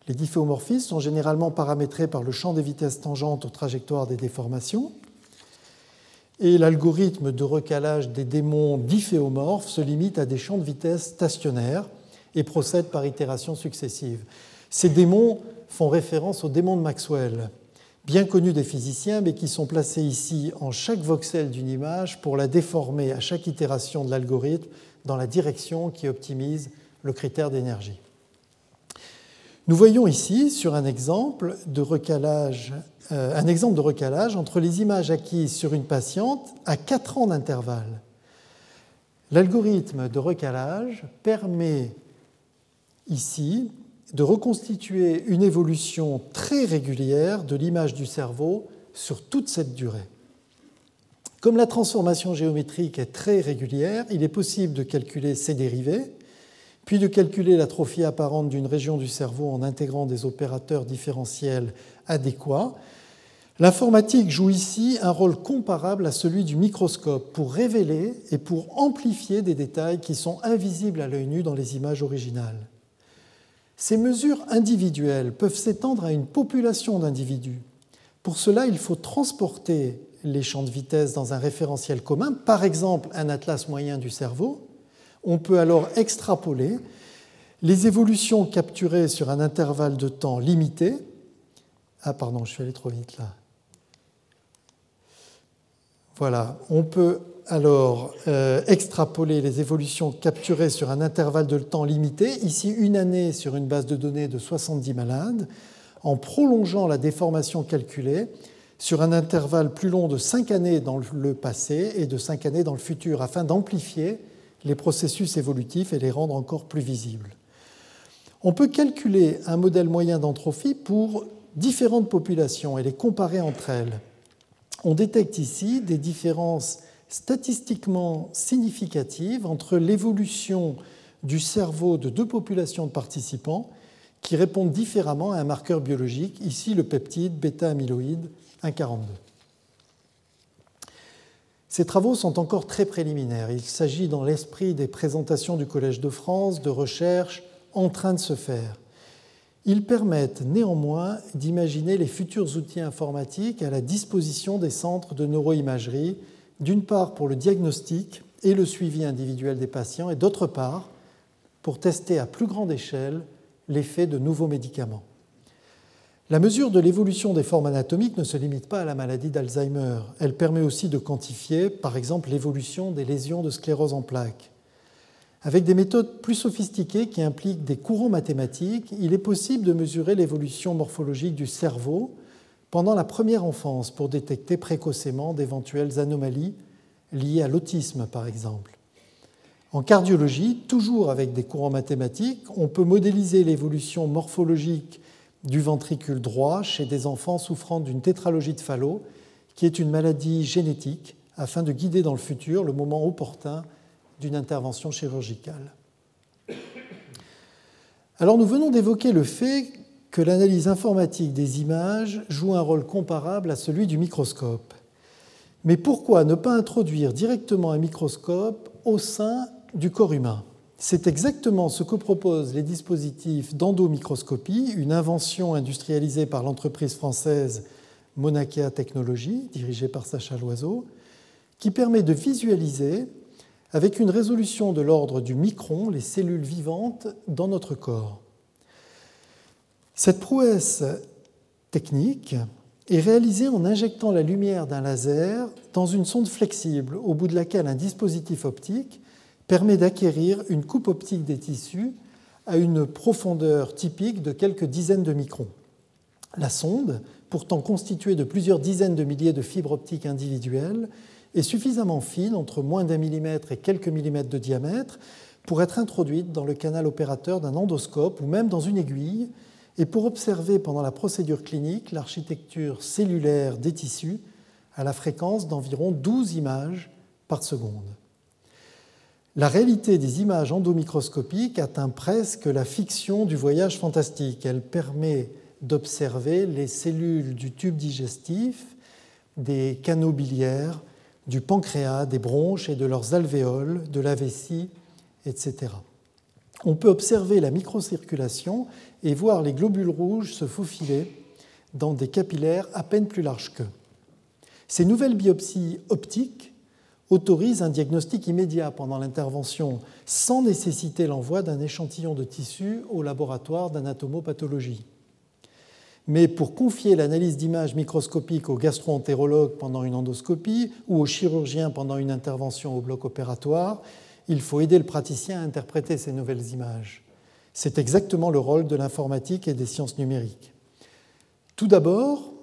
Les difféomorphismes sont généralement paramétrés par le champ des vitesses tangentes aux trajectoires des déformations. Et l'algorithme de recalage des démons difféomorphes se limite à des champs de vitesse stationnaires et procède par itérations successives. Ces démons font référence aux démons de Maxwell, bien connus des physiciens, mais qui sont placés ici en chaque voxel d'une image pour la déformer à chaque itération de l'algorithme dans la direction qui optimise le critère d'énergie. Nous voyons ici sur un exemple de recalage, euh, un exemple de recalage entre les images acquises sur une patiente à 4 ans d'intervalle. L'algorithme de recalage permet ici de reconstituer une évolution très régulière de l'image du cerveau sur toute cette durée. Comme la transformation géométrique est très régulière, il est possible de calculer ses dérivés puis de calculer l'atrophie apparente d'une région du cerveau en intégrant des opérateurs différentiels adéquats. L'informatique joue ici un rôle comparable à celui du microscope pour révéler et pour amplifier des détails qui sont invisibles à l'œil nu dans les images originales. Ces mesures individuelles peuvent s'étendre à une population d'individus. Pour cela, il faut transporter les champs de vitesse dans un référentiel commun, par exemple un atlas moyen du cerveau, on peut alors extrapoler les évolutions capturées sur un intervalle de temps limité. Ah, pardon, je suis allé trop vite là. Voilà, on peut alors euh, extrapoler les évolutions capturées sur un intervalle de temps limité, ici une année sur une base de données de 70 malades, en prolongeant la déformation calculée sur un intervalle plus long de 5 années dans le passé et de 5 années dans le futur, afin d'amplifier les processus évolutifs et les rendre encore plus visibles. On peut calculer un modèle moyen d'entrophie pour différentes populations et les comparer entre elles. On détecte ici des différences statistiquement significatives entre l'évolution du cerveau de deux populations de participants qui répondent différemment à un marqueur biologique, ici le peptide bêta-amyloïde 1,42. Ces travaux sont encore très préliminaires. Il s'agit dans l'esprit des présentations du Collège de France de recherches en train de se faire. Ils permettent néanmoins d'imaginer les futurs outils informatiques à la disposition des centres de neuroimagerie, d'une part pour le diagnostic et le suivi individuel des patients, et d'autre part pour tester à plus grande échelle l'effet de nouveaux médicaments. La mesure de l'évolution des formes anatomiques ne se limite pas à la maladie d'Alzheimer. Elle permet aussi de quantifier, par exemple, l'évolution des lésions de sclérose en plaques. Avec des méthodes plus sophistiquées qui impliquent des courants mathématiques, il est possible de mesurer l'évolution morphologique du cerveau pendant la première enfance pour détecter précocement d'éventuelles anomalies liées à l'autisme, par exemple. En cardiologie, toujours avec des courants mathématiques, on peut modéliser l'évolution morphologique du ventricule droit chez des enfants souffrant d'une tétralogie de Fallot, qui est une maladie génétique, afin de guider dans le futur le moment opportun d'une intervention chirurgicale. Alors nous venons d'évoquer le fait que l'analyse informatique des images joue un rôle comparable à celui du microscope. Mais pourquoi ne pas introduire directement un microscope au sein du corps humain? C'est exactement ce que proposent les dispositifs d'endomicroscopie, une invention industrialisée par l'entreprise française Monakea Technologies, dirigée par Sacha Loiseau, qui permet de visualiser avec une résolution de l'ordre du micron les cellules vivantes dans notre corps. Cette prouesse technique est réalisée en injectant la lumière d'un laser dans une sonde flexible au bout de laquelle un dispositif optique permet d'acquérir une coupe optique des tissus à une profondeur typique de quelques dizaines de microns. La sonde, pourtant constituée de plusieurs dizaines de milliers de fibres optiques individuelles, est suffisamment fine, entre moins d'un millimètre et quelques millimètres de diamètre, pour être introduite dans le canal opérateur d'un endoscope ou même dans une aiguille, et pour observer pendant la procédure clinique l'architecture cellulaire des tissus à la fréquence d'environ 12 images par seconde. la réalité des images endomicroscopiques atteint presque la fiction du voyage fantastique. Elle permet d'observer les cellules du tube digestif, des canaux biliaires, du pancréas, des bronches et de leurs alvéoles, de la vessie, etc. On peut observer la microcirculation et voir les globules rouges se faufiler dans des capillaires à peine plus larges qu'eux. Ces nouvelles biopsies optiques autorisent un diagnostic immédiat pendant l'intervention sans nécessiter l'envoi d'un échantillon de tissu au laboratoire d'anatomopathologie. Mais pour confier l'analyse d'images microscopiques au gastro-entérologue pendant une endoscopie ou au chirurgien pendant une intervention au bloc opératoire, il faut aider le praticien à interpréter ces nouvelles images. C'est exactement le rôle de l'informatique et des sciences numériques. Tout d'abord,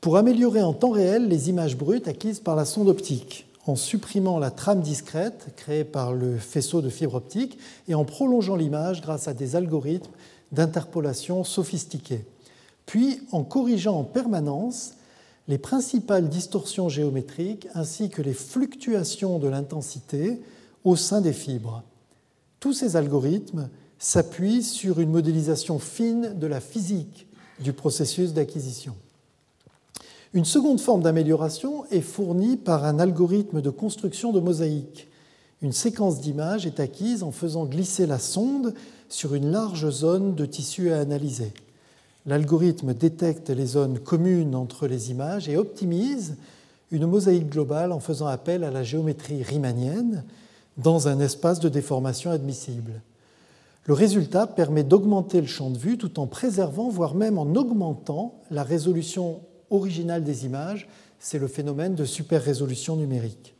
pour améliorer en temps réel les images brutes acquises par la sonde optique, en supprimant la trame discrète créée par le faisceau de fibre optique et en prolongeant l'image grâce à des algorithmes d'interpolation sophistiqués, puis en corrigeant en permanence les principales distorsions géométriques ainsi que les fluctuations de l'intensité au sein des fibres. Tous ces algorithmes s'appuient sur une modélisation fine de la physique du processus d'acquisition. Une seconde forme d'amélioration est fournie par un algorithme de construction de mosaïques. Une séquence d'images est acquise en faisant glisser la sonde sur une large zone de tissu à analyser. L'algorithme détecte les zones communes entre les images et optimise une mosaïque globale en faisant appel à la géométrie riemannienne dans un espace de déformation admissible. Le résultat permet d'augmenter le champ de vue tout en préservant, voire même en augmentant la résolution originale des images. C'est le phénomène de super-résolution numérique.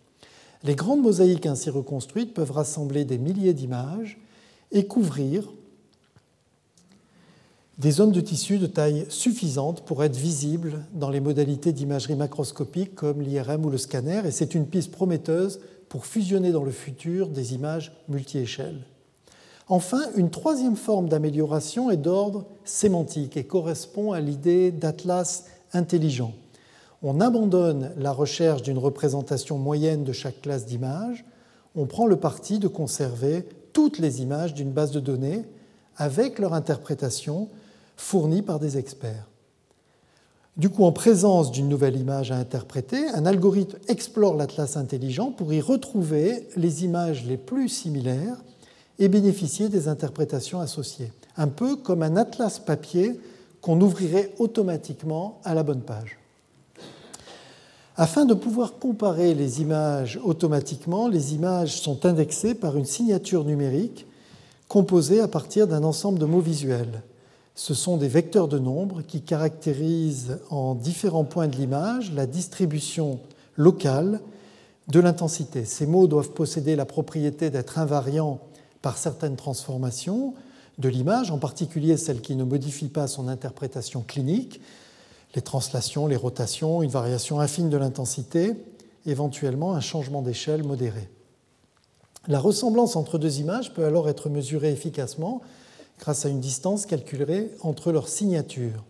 Les grandes mosaïques ainsi reconstruites peuvent rassembler des milliers d'images et couvrir des zones de tissu de taille suffisante pour être visibles dans les modalités d'imagerie macroscopique comme l'IRM ou le scanner, et c'est une piste prometteuse pour fusionner dans le futur des images multi-échelles. Enfin, une troisième forme d'amélioration est d'ordre sémantique et correspond à l'idée d'atlas intelligent. On abandonne la recherche d'une représentation moyenne de chaque classe d'images, on prend le parti de conserver toutes les images d'une base de données avec leur interprétation fournie par des experts. Du coup, en présence d'une nouvelle image à interpréter, un algorithme explore l'atlas intelligent pour y retrouver les images les plus similaires et bénéficier des interprétations associées. Un peu comme un atlas papier qu'on ouvrirait automatiquement à la bonne page. Afin de pouvoir comparer les images automatiquement, les images sont indexées par une signature numérique composée à partir d'un ensemble de mots visuels. Ce sont des vecteurs de nombres qui caractérisent en différents points de l'image la distribution locale de l'intensité. Ces mots doivent posséder la propriété d'être invariants par certaines transformations de l'image, en particulier celles qui ne modifient pas son interprétation clinique, les translations, les rotations, une variation infime de l'intensité, éventuellement un changement d'échelle modéré. La ressemblance entre deux images peut alors être mesurée efficacement grâce à une distance calculée entre leurs signatures.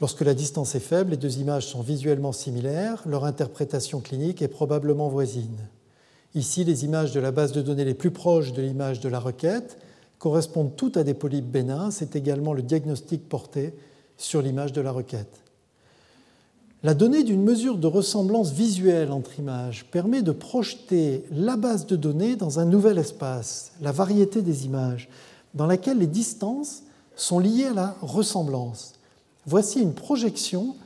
Lorsque la distance est faible, les deux images sont visuellement similaires, leur interprétation clinique est probablement voisine. Ici, les images de la base de données les plus proches de l'image de la requête correspondent toutes à des polypes bénins. C'est également le diagnostic porté sur l'image de la requête. La donnée d'une mesure de ressemblance visuelle entre images permet de projeter la base de données dans un nouvel espace, la variété des images, dans laquelle les distances sont liées à la ressemblance. Voici une projection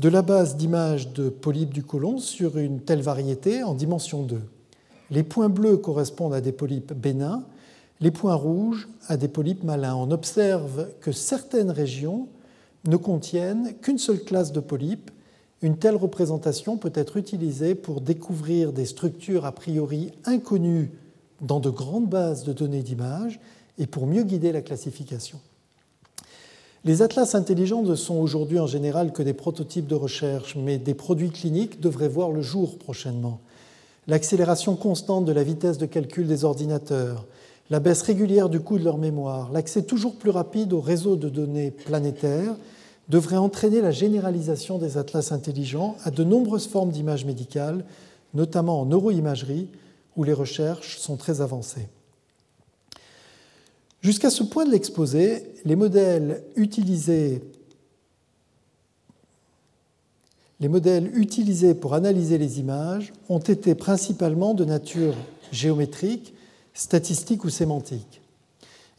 de la base d'images de polypes du côlon sur une telle variété en dimension 2. Les points bleus correspondent à des polypes bénins, les points rouges à des polypes malins. On observe que certaines régions ne contiennent qu'une seule classe de polypes. Une telle représentation peut être utilisée pour découvrir des structures a priori inconnues dans de grandes bases de données d'images et pour mieux guider la classification. Les atlas intelligents ne sont aujourd'hui en général que des prototypes de recherche, mais des produits cliniques devraient voir le jour prochainement. L'accélération constante de la vitesse de calcul des ordinateurs, la baisse régulière du coût de leur mémoire, l'accès toujours plus rapide aux réseaux de données planétaires devraient entraîner la généralisation des atlas intelligents à de nombreuses formes d'images médicales, notamment en neuroimagerie, où les recherches sont très avancées. Jusqu'à ce point de l'exposé, les modèles utilisés pour analyser les images ont été principalement de nature géométrique, statistique ou sémantique.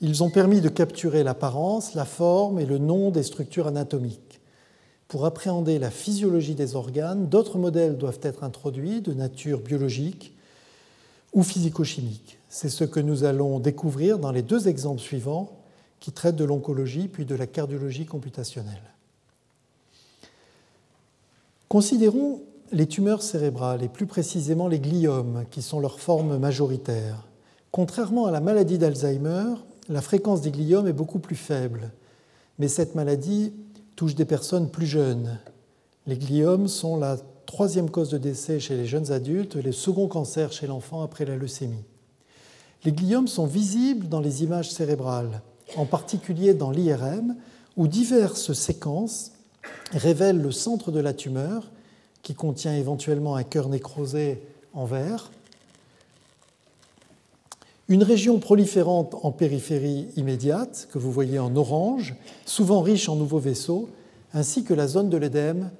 Ils ont permis de capturer l'apparence, la forme et le nom des structures anatomiques. Pour appréhender la physiologie des organes, d'autres modèles doivent être introduits de nature biologique ou physico-chimique. C'est ce que nous allons découvrir dans les deux exemples suivants qui traitent de l'oncologie puis de la cardiologie computationnelle. Considérons les tumeurs cérébrales et plus précisément les gliomes qui sont leurs formes majoritaires. Contrairement à la maladie d'Alzheimer, la fréquence des gliomes est beaucoup plus faible, mais cette maladie touche des personnes plus jeunes. Les gliomes sont la troisième cause de décès chez les jeunes adultes le second cancer chez l'enfant après la leucémie. Les gliomes sont visibles dans les images cérébrales, en particulier dans l'IRM, où diverses séquences révèlent le centre de la tumeur, qui contient éventuellement un cœur nécrosé en vert, une région proliférante en périphérie immédiate, que vous voyez en orange, souvent riche en nouveaux vaisseaux, ainsi que la zone de l'édème,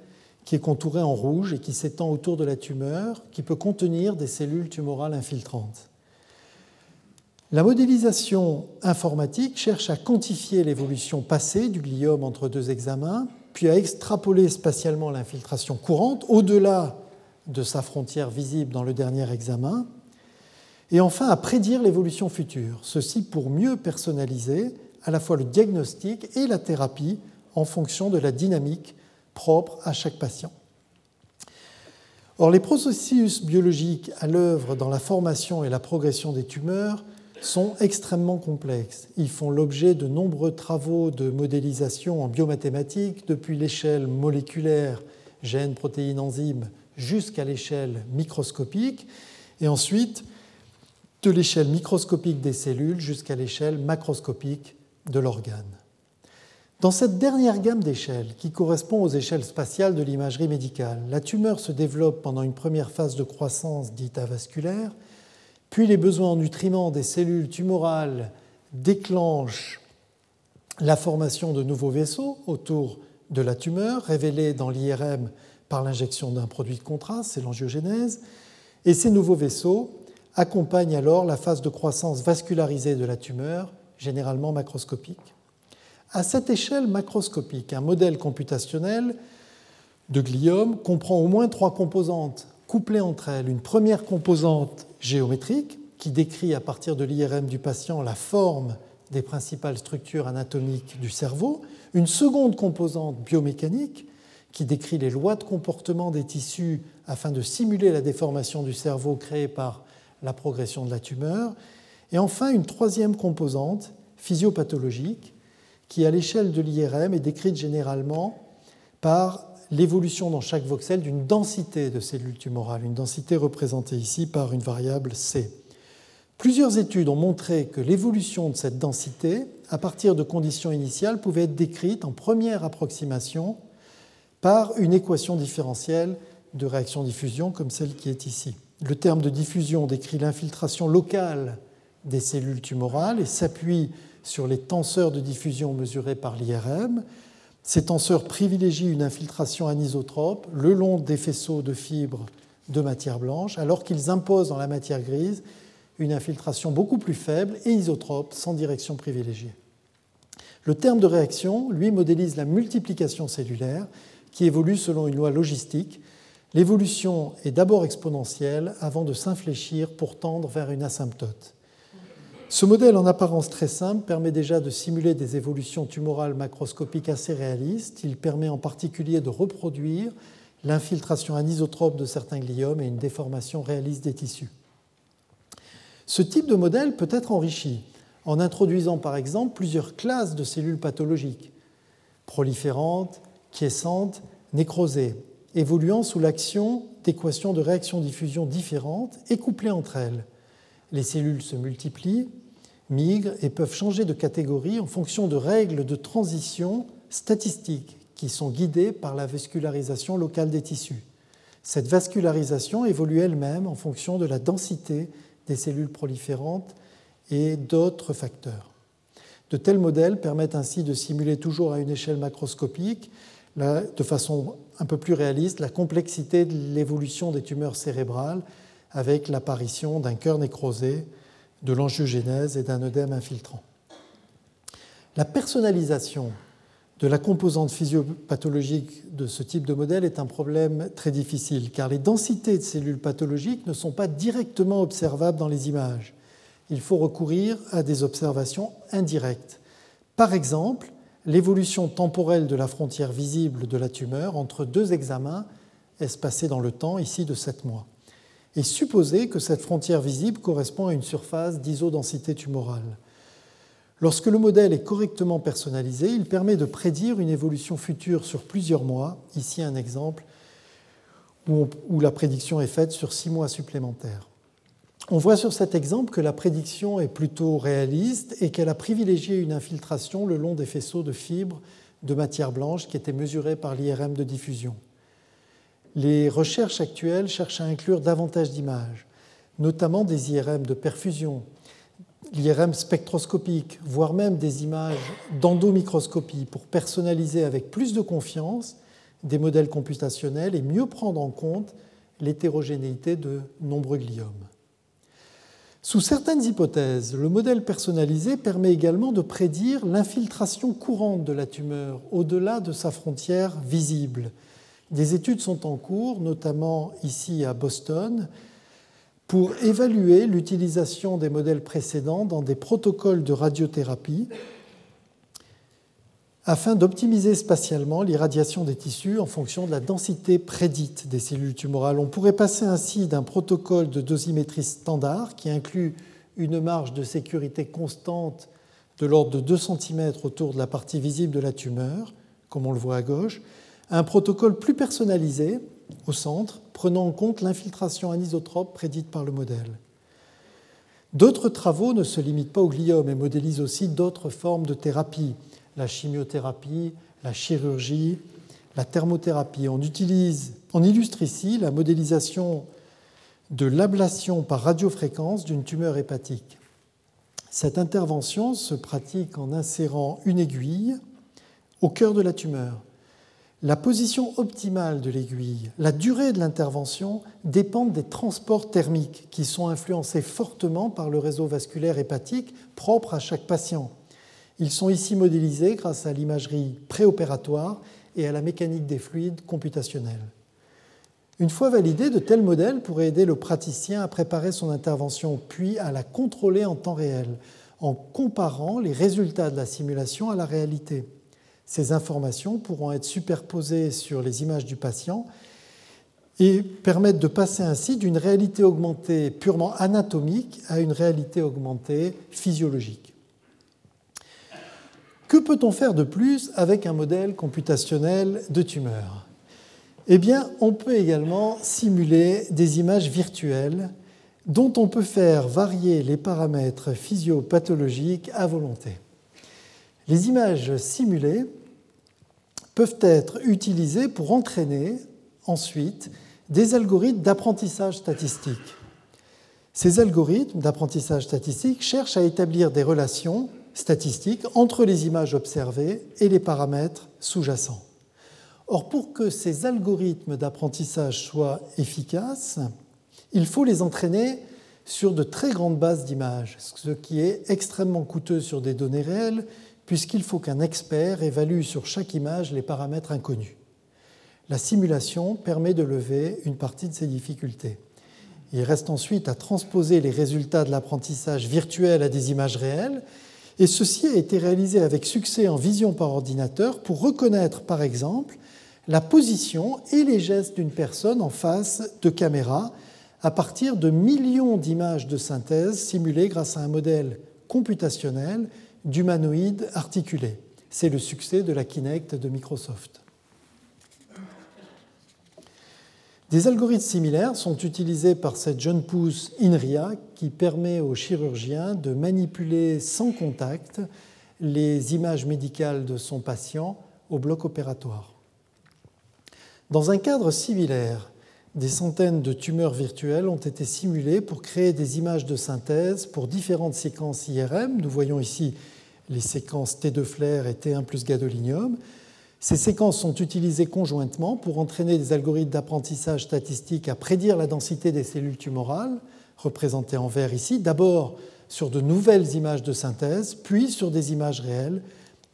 qui est contourée en rouge et qui s'étend autour de la tumeur, qui peut contenir des cellules tumorales infiltrantes. La modélisation informatique cherche à quantifier l'évolution passée du gliome entre deux examens, puis à extrapoler spatialement l'infiltration courante au-delà de sa frontière visible dans le dernier examen, et enfin à prédire l'évolution future, ceci pour mieux personnaliser à la fois le diagnostic et la thérapie en fonction de la dynamique propre à chaque patient. Or, les processus biologiques à l'œuvre dans la formation et la progression des tumeurs sont extrêmement complexes. Ils font l'objet de nombreux travaux de modélisation en biomathématiques, depuis l'échelle moléculaire, gènes, protéines, enzymes, jusqu'à l'échelle microscopique, et ensuite de l'échelle microscopique des cellules jusqu'à l'échelle macroscopique de l'organe. Dans cette dernière gamme d'échelles, qui correspond aux échelles spatiales de l'imagerie médicale, la tumeur se développe pendant une première phase de croissance dite avasculaire, puis les besoins en nutriments des cellules tumorales déclenchent la formation de nouveaux vaisseaux autour de la tumeur, révélés dans l'IRM par l'injection d'un produit de contraste, c'est l'angiogénèse, et ces nouveaux vaisseaux accompagne alors la phase de croissance vascularisée de la tumeur, généralement macroscopique. À cette échelle macroscopique, un modèle computationnel de gliome comprend au moins trois composantes couplées entre elles. Une première composante géométrique qui décrit à partir de l'IRM du patient la forme des principales structures anatomiques du cerveau. Une seconde composante biomécanique qui décrit les lois de comportement des tissus afin de simuler la déformation du cerveau créée par la progression de la tumeur. Et enfin, une troisième composante physiopathologique qui, à l'échelle de l'IRM, est décrite généralement par l'évolution dans chaque voxel d'une densité de cellules tumorales, une densité représentée ici par une variable C. Plusieurs études ont montré que l'évolution de cette densité, à partir de conditions initiales, pouvait être décrite en première approximation par une équation différentielle de réaction-diffusion comme celle qui est ici. Le terme de diffusion décrit l'infiltration locale des cellules tumorales et s'appuie sur les tenseurs de diffusion mesurés par l'IRM. Ces tenseurs privilégient une infiltration anisotrope le long des faisceaux de fibres de matière blanche, alors qu'ils imposent dans la matière grise une infiltration beaucoup plus faible et isotrope sans direction privilégiée. Le terme de réaction, lui, modélise la multiplication cellulaire qui évolue selon une loi logistique L'évolution est d'abord exponentielle avant de s'infléchir pour tendre vers une asymptote. Ce modèle en apparence très simple permet déjà de simuler des évolutions tumorales macroscopiques assez réalistes. Il permet en particulier de reproduire l'infiltration anisotrope de certains gliomes et une déformation réaliste des tissus. Ce type de modèle peut être enrichi en introduisant par exemple plusieurs classes de cellules pathologiques, proliférantes, quiescentes, nécrosées, évoluant sous l'action d'équations de réaction-diffusion différentes et couplées entre elles. Les cellules se multiplient, migrent et peuvent changer de catégorie en fonction de règles de transition statistiques qui sont guidées par la vascularisation locale des tissus. Cette vascularisation évolue elle-même en fonction de la densité des cellules proliférantes et d'autres facteurs. De tels modèles permettent ainsi de simuler toujours à une échelle macroscopique, de façon un peu plus réaliste, la complexité de l'évolution des tumeurs cérébrales avec l'apparition d'un cœur nécrosé, de l'angiogénèse et d'un œdème infiltrant. La personnalisation de la composante physiopathologique de ce type de modèle est un problème très difficile, car les densités de cellules pathologiques ne sont pas directement observables dans les images. Il faut recourir à des observations indirectes. Par exemple, l'évolution temporelle de la frontière visible de la tumeur entre deux examens espacés dans le temps, ici de 7 mois, et supposer que cette frontière visible correspond à une surface d'isodensité tumorale. Lorsque le modèle est correctement personnalisé, il permet de prédire une évolution future sur plusieurs mois. Ici un exemple où, la prédiction est faite sur six mois supplémentaires. On voit sur cet exemple que la prédiction est plutôt réaliste et qu'elle a privilégié une infiltration le long des faisceaux de fibres de matière blanche qui étaient mesurés par l'IRM de diffusion. Les recherches actuelles cherchent à inclure davantage d'images, notamment des IRM de perfusion, l'IRM spectroscopique, voire même des images d'endomicroscopie pour personnaliser avec plus de confiance des modèles computationnels et mieux prendre en compte l'hétérogénéité de nombreux gliomes. Sous certaines hypothèses, le modèle personnalisé permet également de prédire l'infiltration courante de la tumeur au-delà de sa frontière visible. Des études sont en cours, notamment ici à Boston, pour évaluer l'utilisation des modèles précédents dans des protocoles de radiothérapie afin d'optimiser spatialement l'irradiation des tissus en fonction de la densité prédite des cellules tumorales. On pourrait passer ainsi d'un protocole de dosimétrie standard qui inclut une marge de sécurité constante de l'ordre de 2 cm autour de la partie visible de la tumeur, comme on le voit à gauche, un protocole plus personnalisé au centre, prenant en compte l'infiltration anisotrope prédite par le modèle. D'autres travaux ne se limitent pas au gliome et modélisent aussi d'autres formes de thérapie, la chimiothérapie, la chirurgie, la thermothérapie. On, utilise, on illustre ici la modélisation de l'ablation par radiofréquence d'une tumeur hépatique. Cette intervention se pratique en insérant une aiguille au cœur de la tumeur. La position optimale de l'aiguille, la durée de l'intervention dépendent des transports thermiques qui sont influencés fortement par le réseau vasculaire hépatique propre à chaque patient. Ils sont ici modélisés grâce à l'imagerie préopératoire et à la mécanique des fluides computationnels. Une fois validés, de tels modèles pourraient aider le praticien à préparer son intervention puis à la contrôler en temps réel en comparant les résultats de la simulation à la réalité. Ces informations pourront être superposées sur les images du patient et permettre de passer ainsi d'une réalité augmentée purement anatomique à une réalité augmentée physiologique. Que peut-on faire de plus avec un modèle computationnel de tumeur? Eh bien, on peut également simuler des images virtuelles dont on peut faire varier les paramètres physiopathologiques à volonté. Les images simulées peuvent être utilisés pour entraîner ensuite des algorithmes d'apprentissage statistique. Ces algorithmes d'apprentissage statistique cherchent à établir des relations statistiques entre les images observées et les paramètres sous-jacents. Or, pour que ces algorithmes d'apprentissage soient efficaces, il faut les entraîner sur de très grandes bases d'images, ce qui est extrêmement coûteux sur des données réelles puisqu'il faut qu'un expert évalue sur chaque image les paramètres inconnus. La simulation permet de lever une partie de ces difficultés. Il reste ensuite à transposer les résultats de l'apprentissage virtuel à des images réelles, et ceci a été réalisé avec succès en vision par ordinateur pour reconnaître, par exemple, la position et les gestes d'une personne en face de caméra à partir de millions d'images de synthèse simulées grâce à un modèle computationnel d'humanoïdes articulés. C'est le succès de la Kinect de Microsoft. Des algorithmes similaires sont utilisés par cette jeune pousse INRIA qui permet aux chirurgiens de manipuler sans contact les images médicales de son patient au bloc opératoire. Dans un cadre similaire, des centaines de tumeurs virtuelles ont été simulées pour créer des images de synthèse pour différentes séquences IRM. Nous voyons ici les séquences T2 flair et T1 plus gadolinium. Ces séquences sont utilisées conjointement pour entraîner des algorithmes d'apprentissage statistique à prédire la densité des cellules tumorales, représentées en vert ici, d'abord sur de nouvelles images de synthèse, puis sur des images réelles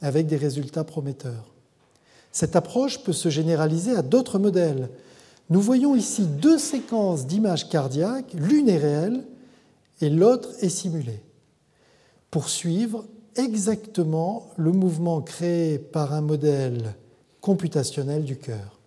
avec des résultats prometteurs. Cette approche peut se généraliser à d'autres modèles. Nous voyons ici deux séquences d'images cardiaques, l'une est réelle et l'autre est simulée, pour suivre exactement le mouvement créé par un modèle computationnel du cœur.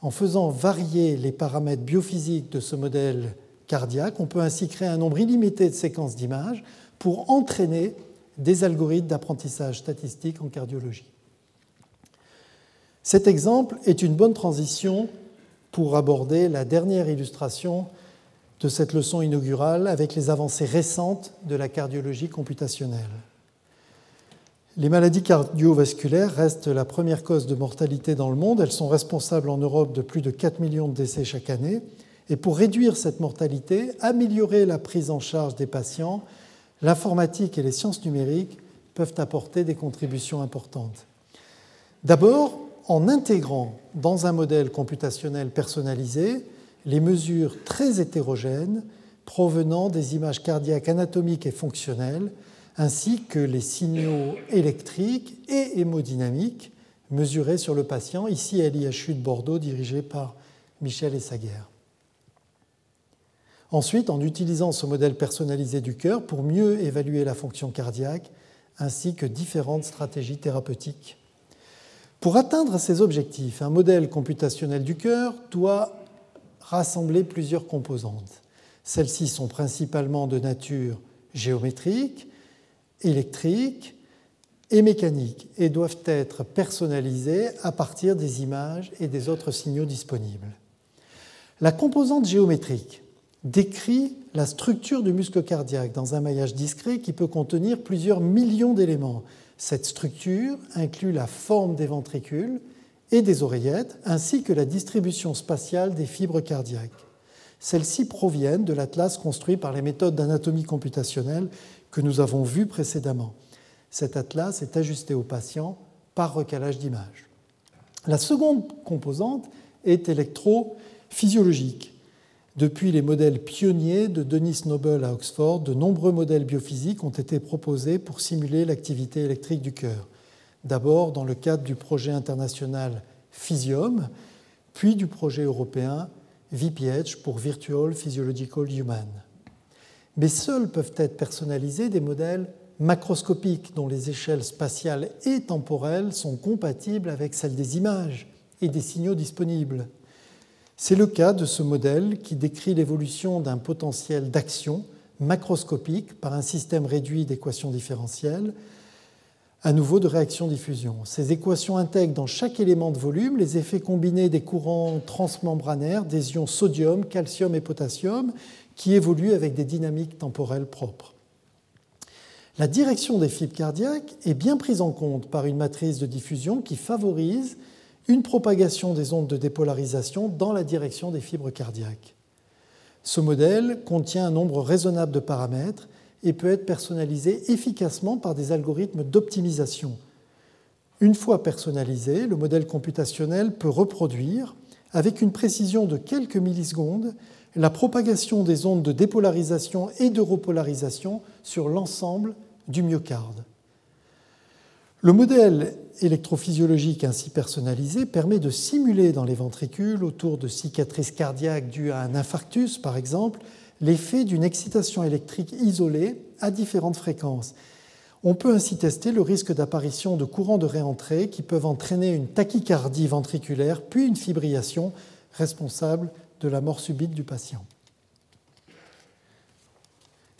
En faisant varier les paramètres biophysiques de ce modèle cardiaque, on peut ainsi créer un nombre illimité de séquences d'images pour entraîner des algorithmes d'apprentissage statistique en cardiologie. Cet exemple est une bonne transition pour aborder la dernière illustration de cette leçon inaugurale avec les avancées récentes de la cardiologie computationnelle. Les maladies cardiovasculaires restent la première cause de mortalité dans le monde. Elles sont responsables en Europe de plus de 4 millions de décès chaque année. Et pour réduire cette mortalité, améliorer la prise en charge des patients, l'informatique et les sciences numériques peuvent apporter des contributions importantes. D'abord, en intégrant dans un modèle computationnel personnalisé les mesures très hétérogènes provenant des images cardiaques anatomiques et fonctionnelles, ainsi que les signaux électriques et hémodynamiques mesurés sur le patient, ici à l'IHU de Bordeaux, dirigé par Michel Essaguerre. Ensuite, en utilisant ce modèle personnalisé du cœur pour mieux évaluer la fonction cardiaque, ainsi que différentes stratégies thérapeutiques. Pour atteindre ces objectifs, un modèle computationnel du cœur doit rassembler plusieurs composantes. Celles-ci sont principalement de nature géométrique, électrique et mécanique et doivent être personnalisées à partir des images et des autres signaux disponibles. La composante géométrique décrit la structure du muscle cardiaque dans un maillage discret qui peut contenir plusieurs millions d'éléments. Cette structure inclut la forme des ventricules et des oreillettes, ainsi que la distribution spatiale des fibres cardiaques. Celles-ci proviennent de l'atlas construit par les méthodes d'anatomie computationnelle que nous avons vu précédemment. Cet atlas est ajusté au patient par recalage d'image. La seconde composante est électrophysiologique. Depuis les modèles pionniers de Denis Noble à Oxford, de nombreux modèles biophysiques ont été proposés pour simuler l'activité électrique du cœur. D'abord dans le cadre du projet international Physium, puis du projet européen VPH pour Virtual Physiological Human. Mais seuls peuvent être personnalisés des modèles macroscopiques dont les échelles spatiales et temporelles sont compatibles avec celles des images et des signaux disponibles. C'est le cas de ce modèle qui décrit l'évolution d'un potentiel d'action macroscopique par un système réduit d'équations différentielles, à nouveau de réaction-diffusion. Ces équations intègrent dans chaque élément de volume les effets combinés des courants transmembranaires des ions sodium, calcium et potassium qui évoluent avec des dynamiques temporelles propres. La direction des fibres cardiaques est bien prise en compte par une matrice de diffusion qui favorise une propagation des ondes de dépolarisation dans la direction des fibres cardiaques. Ce modèle contient un nombre raisonnable de paramètres et peut être personnalisé efficacement par des algorithmes d'optimisation. Une fois personnalisé, le modèle computationnel peut reproduire, avec une précision de quelques millisecondes, la propagation des ondes de dépolarisation et de repolarisation sur l'ensemble du myocarde. Le modèle électrophysiologique ainsi personnalisé permet de simuler dans les ventricules, autour de cicatrices cardiaques dues à un infarctus par exemple, l'effet d'une excitation électrique isolée à différentes fréquences. On peut ainsi tester le risque d'apparition de courants de réentrée qui peuvent entraîner une tachycardie ventriculaire puis une fibrillation responsable de la mort subite du patient.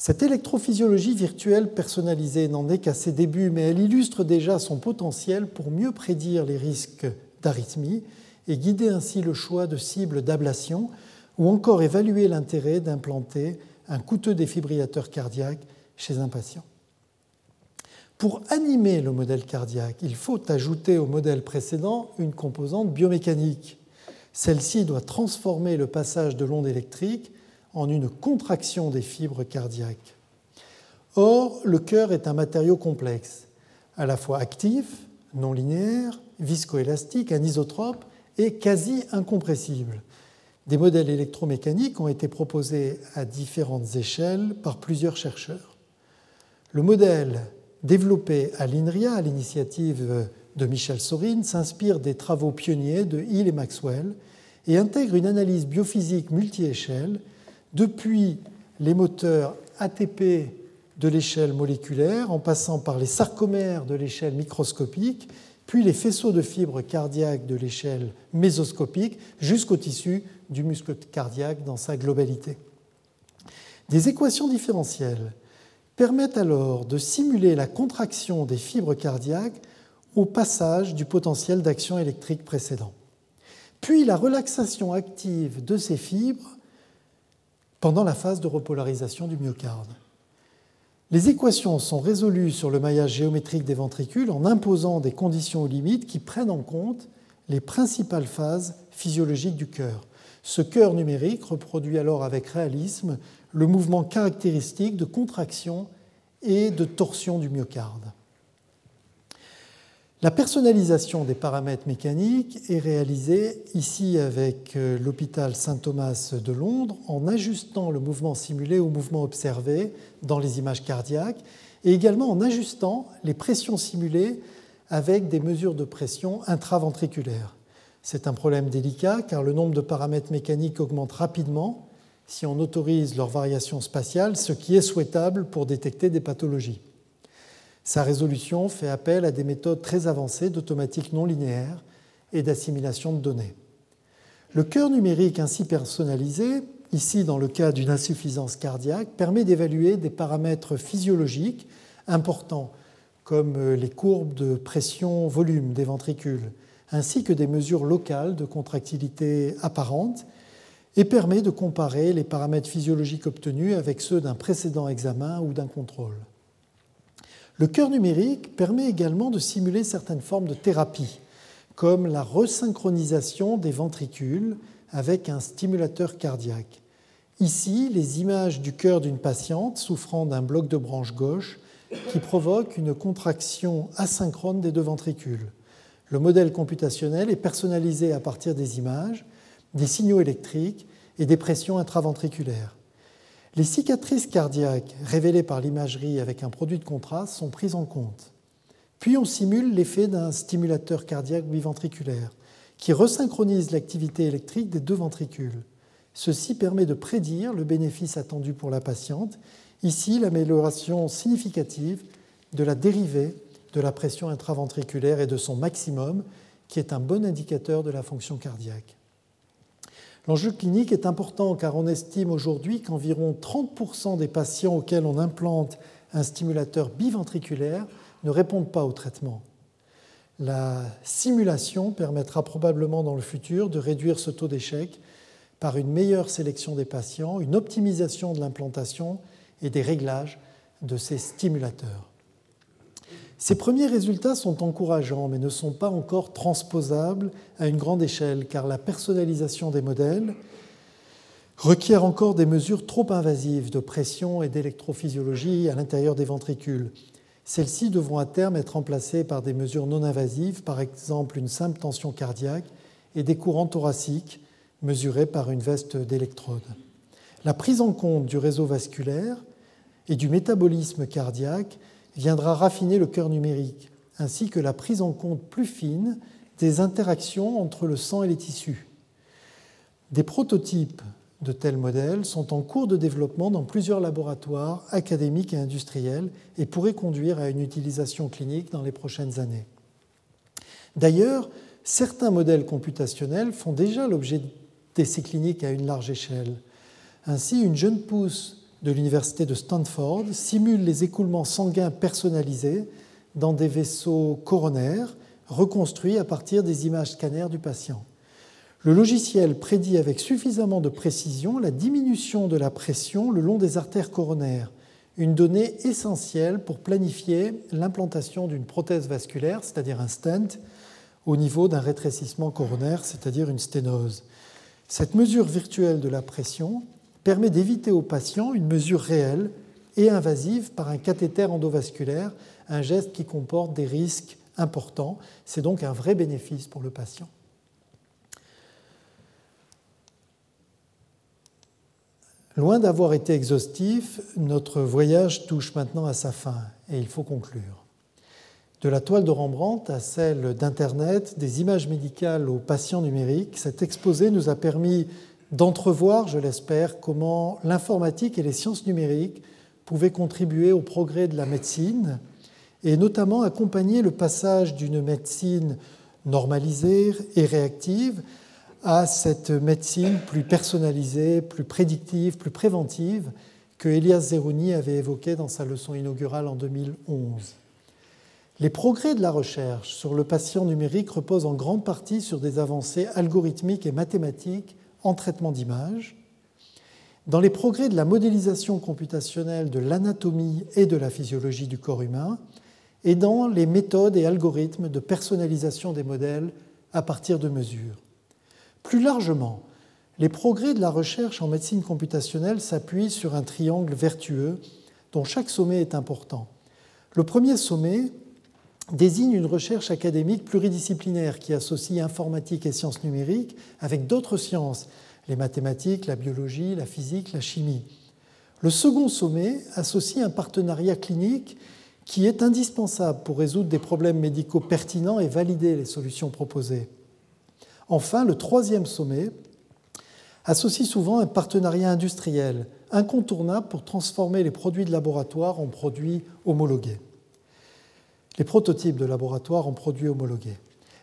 Cette électrophysiologie virtuelle personnalisée n'en est qu'à ses débuts, mais elle illustre déjà son potentiel pour mieux prédire les risques d'arythmie et guider ainsi le choix de cibles d'ablation ou encore évaluer l'intérêt d'implanter un coûteux défibrillateur cardiaque chez un patient. Pour animer le modèle cardiaque, il faut ajouter au modèle précédent une composante biomécanique. Celle-ci doit transformer le passage de l'onde électrique en une contraction des fibres cardiaques. Or, le cœur est un matériau complexe, à la fois actif, non linéaire, viscoélastique, anisotrope et quasi incompressible. Des modèles électromécaniques ont été proposés à différentes échelles par plusieurs chercheurs. Le modèle développé à l'INRIA à l'initiative de Michel Sorin s'inspire des travaux pionniers de Hill et Maxwell et intègre une analyse biophysique multi-échelle depuis les moteurs ATP de l'échelle moléculaire en passant par les sarcomères de l'échelle microscopique puis les faisceaux de fibres cardiaques de l'échelle mésoscopique jusqu'au tissu du muscle cardiaque dans sa globalité. Des équations différentielles permettent alors de simuler la contraction des fibres cardiaques au passage du potentiel d'action électrique précédent, puis la relaxation active de ces fibres pendant la phase de repolarisation du myocarde. Les équations sont résolues sur le maillage géométrique des ventricules en imposant des conditions aux limites qui prennent en compte les principales phases physiologiques du cœur. Ce cœur numérique reproduit alors avec réalisme le mouvement caractéristique de contraction et de torsion du myocarde. La personnalisation des paramètres mécaniques est réalisée ici avec euh, l'hôpital Saint-Thomas de Londres en ajustant le mouvement simulé au mouvement observé dans les images cardiaques et également en ajustant les pressions simulées avec des mesures de pression intraventriculaires. C'est un problème délicat car le nombre de paramètres mécaniques augmente rapidement si on autorise leur variation spatiale, ce qui est souhaitable pour détecter des pathologies. Sa résolution fait appel à des méthodes très avancées d'automatique non linéaire et d'assimilation de données. Le cœur numérique ainsi personnalisé, ici dans le cas d'une insuffisance cardiaque, permet d'évaluer des paramètres physiologiques importants comme les courbes de pression-volume des ventricules, ainsi que des mesures locales de contractilité apparente, et permet de comparer les paramètres physiologiques obtenus avec ceux d'un précédent examen ou d'un contrôle. Le cœur numérique permet également de simuler certaines formes de thérapie, comme la resynchronisation des ventricules avec un stimulateur cardiaque. Ici, les images du cœur d'une patiente souffrant d'un bloc de branche gauche qui provoque une contraction asynchrone des deux ventricules. Le modèle computationnel est personnalisé à partir des images, des signaux électriques et des pressions intraventriculaires. Les cicatrices cardiaques révélées par l'imagerie avec un produit de contraste sont prises en compte. Puis on simule l'effet d'un stimulateur cardiaque biventriculaire qui resynchronise l'activité électrique des deux ventricules. Ceci permet de prédire le bénéfice attendu pour la patiente, ici l'amélioration significative de la dérivée de la pression intraventriculaire et de son maximum, qui est un bon indicateur de la fonction cardiaque. L'enjeu clinique est important car on estime aujourd'hui qu'environ 30% des patients auxquels on implante un stimulateur biventriculaire ne répondent pas au traitement. La simulation permettra probablement dans le futur de réduire ce taux d'échec par une meilleure sélection des patients, une optimisation de l'implantation et des réglages de ces stimulateurs. Ces premiers résultats sont encourageants, mais ne sont pas encore transposables à une grande échelle, car la personnalisation des modèles requiert encore des mesures trop invasives de pression et d'électrophysiologie à l'intérieur des ventricules. Celles-ci devront à terme être remplacées par des mesures non invasives, par exemple une simple tension cardiaque et des courants thoraciques mesurés par une veste d'électrode. La prise en compte du réseau vasculaire et du métabolisme cardiaque viendra raffiner le cœur numérique, ainsi que la prise en compte plus fine des interactions entre le sang et les tissus. Des prototypes de tels modèles sont en cours de développement dans plusieurs laboratoires académiques et industriels et pourraient conduire à une utilisation clinique dans les prochaines années. D'ailleurs, certains modèles computationnels font déjà l'objet d'essais cliniques à une large échelle. Ainsi, une jeune pousse de l'Université de Stanford simule les écoulements sanguins personnalisés dans des vaisseaux coronaires reconstruits à partir des images scanners du patient. Le logiciel prédit avec suffisamment de précision la diminution de la pression le long des artères coronaires, une donnée essentielle pour planifier l'implantation d'une prothèse vasculaire, c'est-à-dire un stent, au niveau d'un rétrécissement coronaire, c'est-à-dire une sténose. Cette mesure virtuelle de la pression permet d'éviter au patient une mesure réelle et invasive par un cathéter endovasculaire, un geste qui comporte des risques importants. C'est donc un vrai bénéfice pour le patient. Loin d'avoir été exhaustif, notre voyage touche maintenant à sa fin et il faut conclure. De la toile de Rembrandt à celle d'Internet, des images médicales aux patients numériques, cet exposé nous a permis d'entrevoir, je l'espère, comment l'informatique et les sciences numériques pouvaient contribuer au progrès de la médecine et notamment accompagner le passage d'une médecine normalisée et réactive à cette médecine plus personnalisée, plus prédictive, plus préventive que Elias Zeroni avait évoquée dans sa leçon inaugurale en 2011. Les progrès de la recherche sur le patient numérique reposent en grande partie sur des avancées algorithmiques et mathématiques en traitement d'image. Dans les progrès de la modélisation computationnelle de l'anatomie et de la physiologie du corps humain, et dans les méthodes et algorithmes de personnalisation des modèles à partir de mesures. Plus largement, les progrès de la recherche en médecine computationnelle s'appuient sur un triangle vertueux dont chaque sommet est important. Le premier sommet désigne une recherche académique pluridisciplinaire qui associe informatique et sciences numériques avec d'autres sciences, les mathématiques, la biologie, la physique, la chimie. Le second sommet associe un partenariat clinique qui est indispensable pour résoudre des problèmes médicaux pertinents et valider les solutions proposées. Enfin, le troisième sommet associe souvent un partenariat industriel incontournable pour transformer les produits de laboratoire en produits homologués, les prototypes de laboratoire en produits homologués.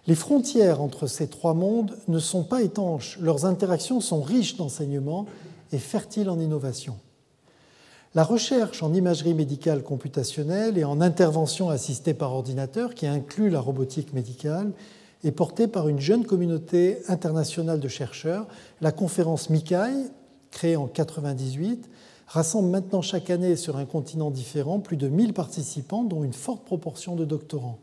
Les frontières entre ces trois mondes ne sont pas étanches, leurs interactions sont riches d'enseignements et fertiles en innovation. La recherche en imagerie médicale computationnelle et en intervention assistée par ordinateur, qui inclut la robotique médicale, est portée par une jeune communauté internationale de chercheurs. La conférence MICAI, créée en 1998, rassemble maintenant chaque année sur un continent différent plus de 1000 participants, dont une forte proportion de doctorants.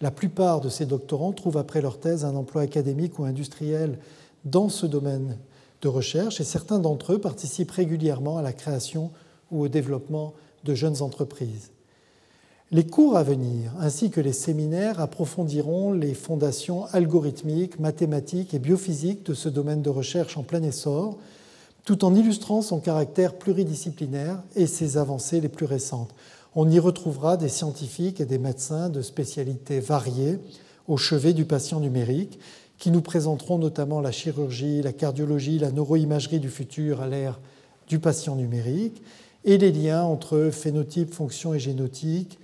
La plupart de ces doctorants trouvent après leur thèse un emploi académique ou industriel dans ce domaine de recherche et certains d'entre eux participent régulièrement à la création ou au développement de jeunes entreprises. Les cours à venir, ainsi que les séminaires, approfondiront les fondations algorithmiques, mathématiques et biophysiques de ce domaine de recherche en plein essor, tout en illustrant son caractère pluridisciplinaire et ses avancées les plus récentes. On y retrouvera des scientifiques et des médecins de spécialités variées au chevet du patient numérique, qui nous présenteront notamment la chirurgie, la cardiologie, la neuroimagerie du futur à l'ère du patient numérique, et les liens entre phénotype, fonction et génotique,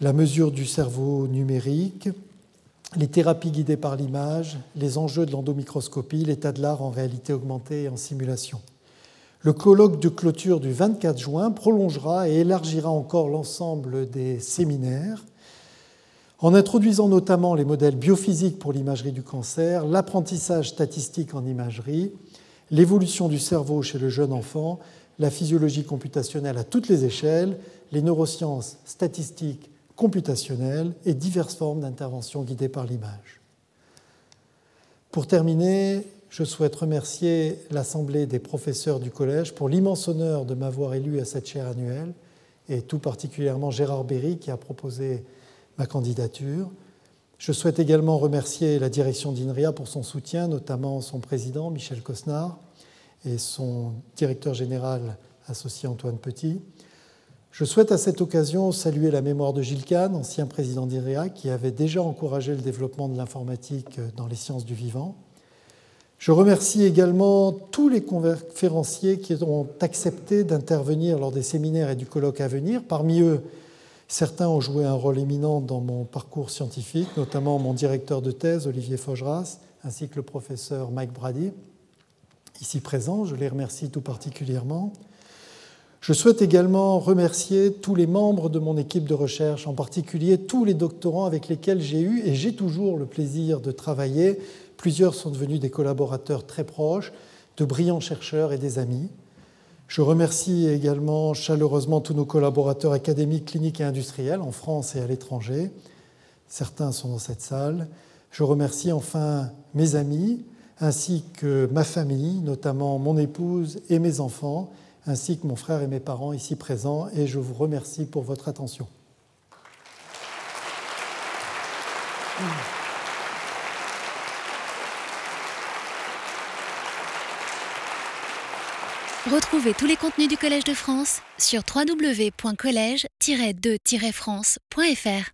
la mesure du cerveau numérique, les thérapies guidées par l'image, les enjeux de l'endomicroscopie, l'état de l'art en réalité augmentée et en simulation. Le colloque de clôture du 24 juin prolongera et élargira encore l'ensemble des séminaires en introduisant notamment les modèles biophysiques pour l'imagerie du cancer, l'apprentissage statistique en imagerie, l'évolution du cerveau chez le jeune enfant, la physiologie computationnelle à toutes les échelles, les neurosciences statistiques computationnelles et diverses formes d'intervention guidées par l'image. Pour terminer, je souhaite remercier l'Assemblée des professeurs du collège pour l'immense honneur de m'avoir élu à cette chaire annuelle et tout particulièrement Gérard Berry qui a proposé ma candidature. Je souhaite également remercier la direction d'INRIA pour son soutien, notamment son président Michel Cosnard, et son directeur général associé Antoine Petit. Je souhaite à cette occasion saluer la mémoire de Gilles Kahn, ancien président d'IREA, qui avait déjà encouragé le développement de l'informatique dans les sciences du vivant. Je remercie également tous les conférenciers qui ont accepté d'intervenir lors des séminaires et du colloque à venir. Parmi eux, certains ont joué un rôle éminent dans mon parcours scientifique, notamment mon directeur de thèse, Olivier Faugeras, ainsi que le professeur Mike Brady ici présents. Je les remercie tout particulièrement. Je souhaite également remercier tous les membres de mon équipe de recherche, en particulier tous les doctorants avec lesquels j'ai eu et j'ai toujours le plaisir de travailler. Plusieurs sont devenus des collaborateurs très proches, de brillants chercheurs et des amis. Je remercie également chaleureusement tous nos collaborateurs académiques, cliniques et industriels en France et à l'étranger. Certains sont dans cette salle. Je remercie enfin mes amis ainsi que ma famille, notamment mon épouse et mes enfants, ainsi que mon frère et mes parents ici présents, et je vous remercie pour votre attention. Retrouvez tous les contenus du Collège de France sur www.colège-2-france.fr.